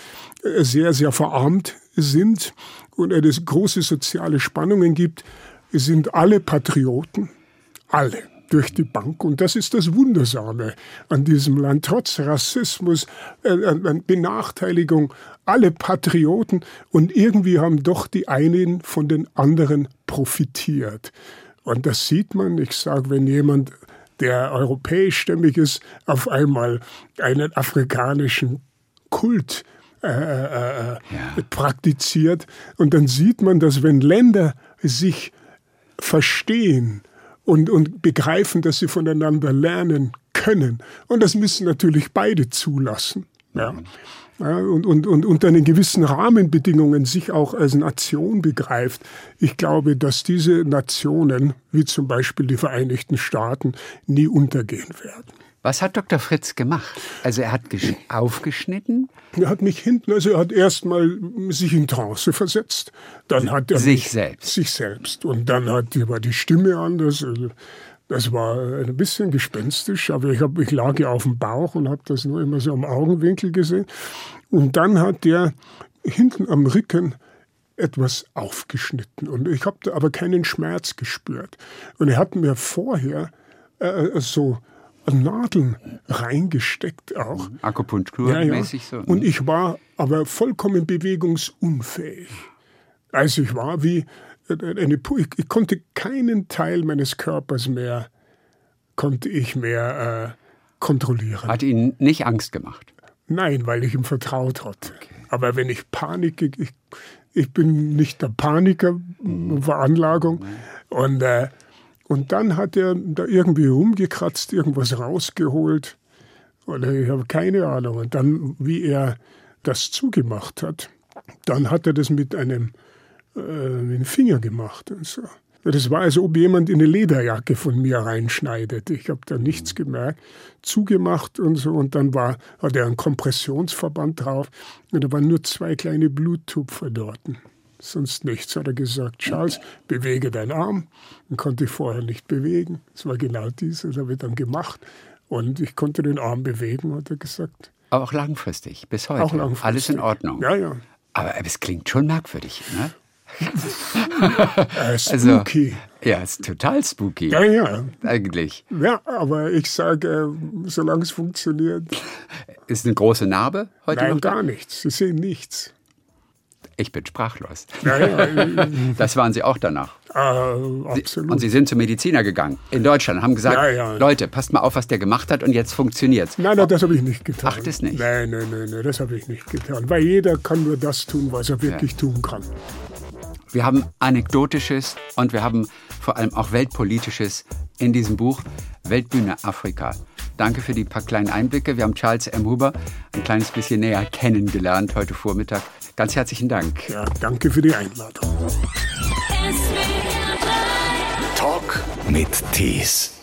äh, sehr, sehr verarmt sind und es große soziale Spannungen gibt, sind alle Patrioten, alle durch die Bank. Und das ist das Wundersame an diesem Land. Trotz Rassismus, äh, äh, Benachteiligung, alle Patrioten und irgendwie haben doch die einen von den anderen profitiert. Und das sieht man, ich sage, wenn jemand, der europäischstämmig ist, auf einmal einen afrikanischen Kult äh, äh, äh, ja. praktiziert. Und dann sieht man, dass wenn Länder sich verstehen und, und begreifen, dass sie voneinander lernen können, und das müssen natürlich beide zulassen. Ja. Ja, und, und, und unter den gewissen Rahmenbedingungen sich auch als Nation begreift. Ich glaube, dass diese Nationen, wie zum Beispiel die Vereinigten Staaten, nie untergehen werden. Was hat Dr. Fritz gemacht? Also er hat aufgeschnitten? Er hat mich hinten, also er hat erstmal sich in Trance versetzt. Dann hat er sich selbst. Sich selbst. Und dann hat, war die Stimme anders. Also das war ein bisschen gespenstisch, aber ich, hab, ich lag ja auf dem Bauch und habe das nur immer so am Augenwinkel gesehen. Und dann hat der hinten am Rücken etwas aufgeschnitten. Und ich habe da aber keinen Schmerz gespürt. Und er hat mir vorher äh, so Nadeln reingesteckt auch. Akupunkturmäßig ja, ja. so. Und ich war aber vollkommen bewegungsunfähig. Also ich war wie eine, ich, ich konnte keinen Teil meines Körpers mehr, konnte ich mehr äh, kontrollieren. Hat Ihnen nicht Angst gemacht? Nein, weil ich ihm vertraut hatte. Okay. Aber wenn ich Panik, ich, ich bin nicht der Paniker, mhm. Veranlagung. Mhm. Und und dann hat er da irgendwie rumgekratzt, irgendwas rausgeholt. Oder ich habe keine Ahnung. Und dann, wie er das zugemacht hat, dann hat er das mit einem, äh, mit einem Finger gemacht und so. Das war, als ob jemand in eine Lederjacke von mir reinschneidet. Ich habe da nichts gemerkt, zugemacht und so. Und dann war, hat er einen Kompressionsverband drauf und da waren nur zwei kleine Bluttupfer dort. Sonst nichts, hat er gesagt. Charles, bewege deinen Arm. Den konnte ich vorher nicht bewegen. Das war genau dies, das habe ich dann gemacht. Und ich konnte den Arm bewegen, hat er gesagt. Aber auch langfristig, bis heute. Auch langfristig. Alles in Ordnung. Ja, ja. Aber es klingt schon merkwürdig, ne? Äh, spooky. Also, ja, ist total spooky. Ja, ja. Eigentlich. Ja, aber ich sage, äh, solange es funktioniert. Ist eine große Narbe heute Nein, noch? gar nichts. Sie sehen nichts. Ich bin sprachlos. Ja, ja, Das waren Sie auch danach. äh, absolut. Und Sie sind zum Mediziner gegangen in Deutschland, haben gesagt, Ja, ja. Leute, passt mal auf, was der gemacht hat und jetzt funktioniert's. Nein, nein, das habe ich nicht getan. Ach, das nicht? Nein, nein, nein, nein das habe ich nicht getan. Weil jeder kann nur das tun, was er wirklich tun kann. Wir haben Anekdotisches und wir haben vor allem auch Weltpolitisches in diesem Buch Weltbühne Afrika. Danke für die paar kleinen Einblicke. Wir haben Charles M. Huber ein kleines bisschen näher kennengelernt heute Vormittag. Ganz herzlichen Dank. Ja, danke für die Einladung. Talk mit Tees.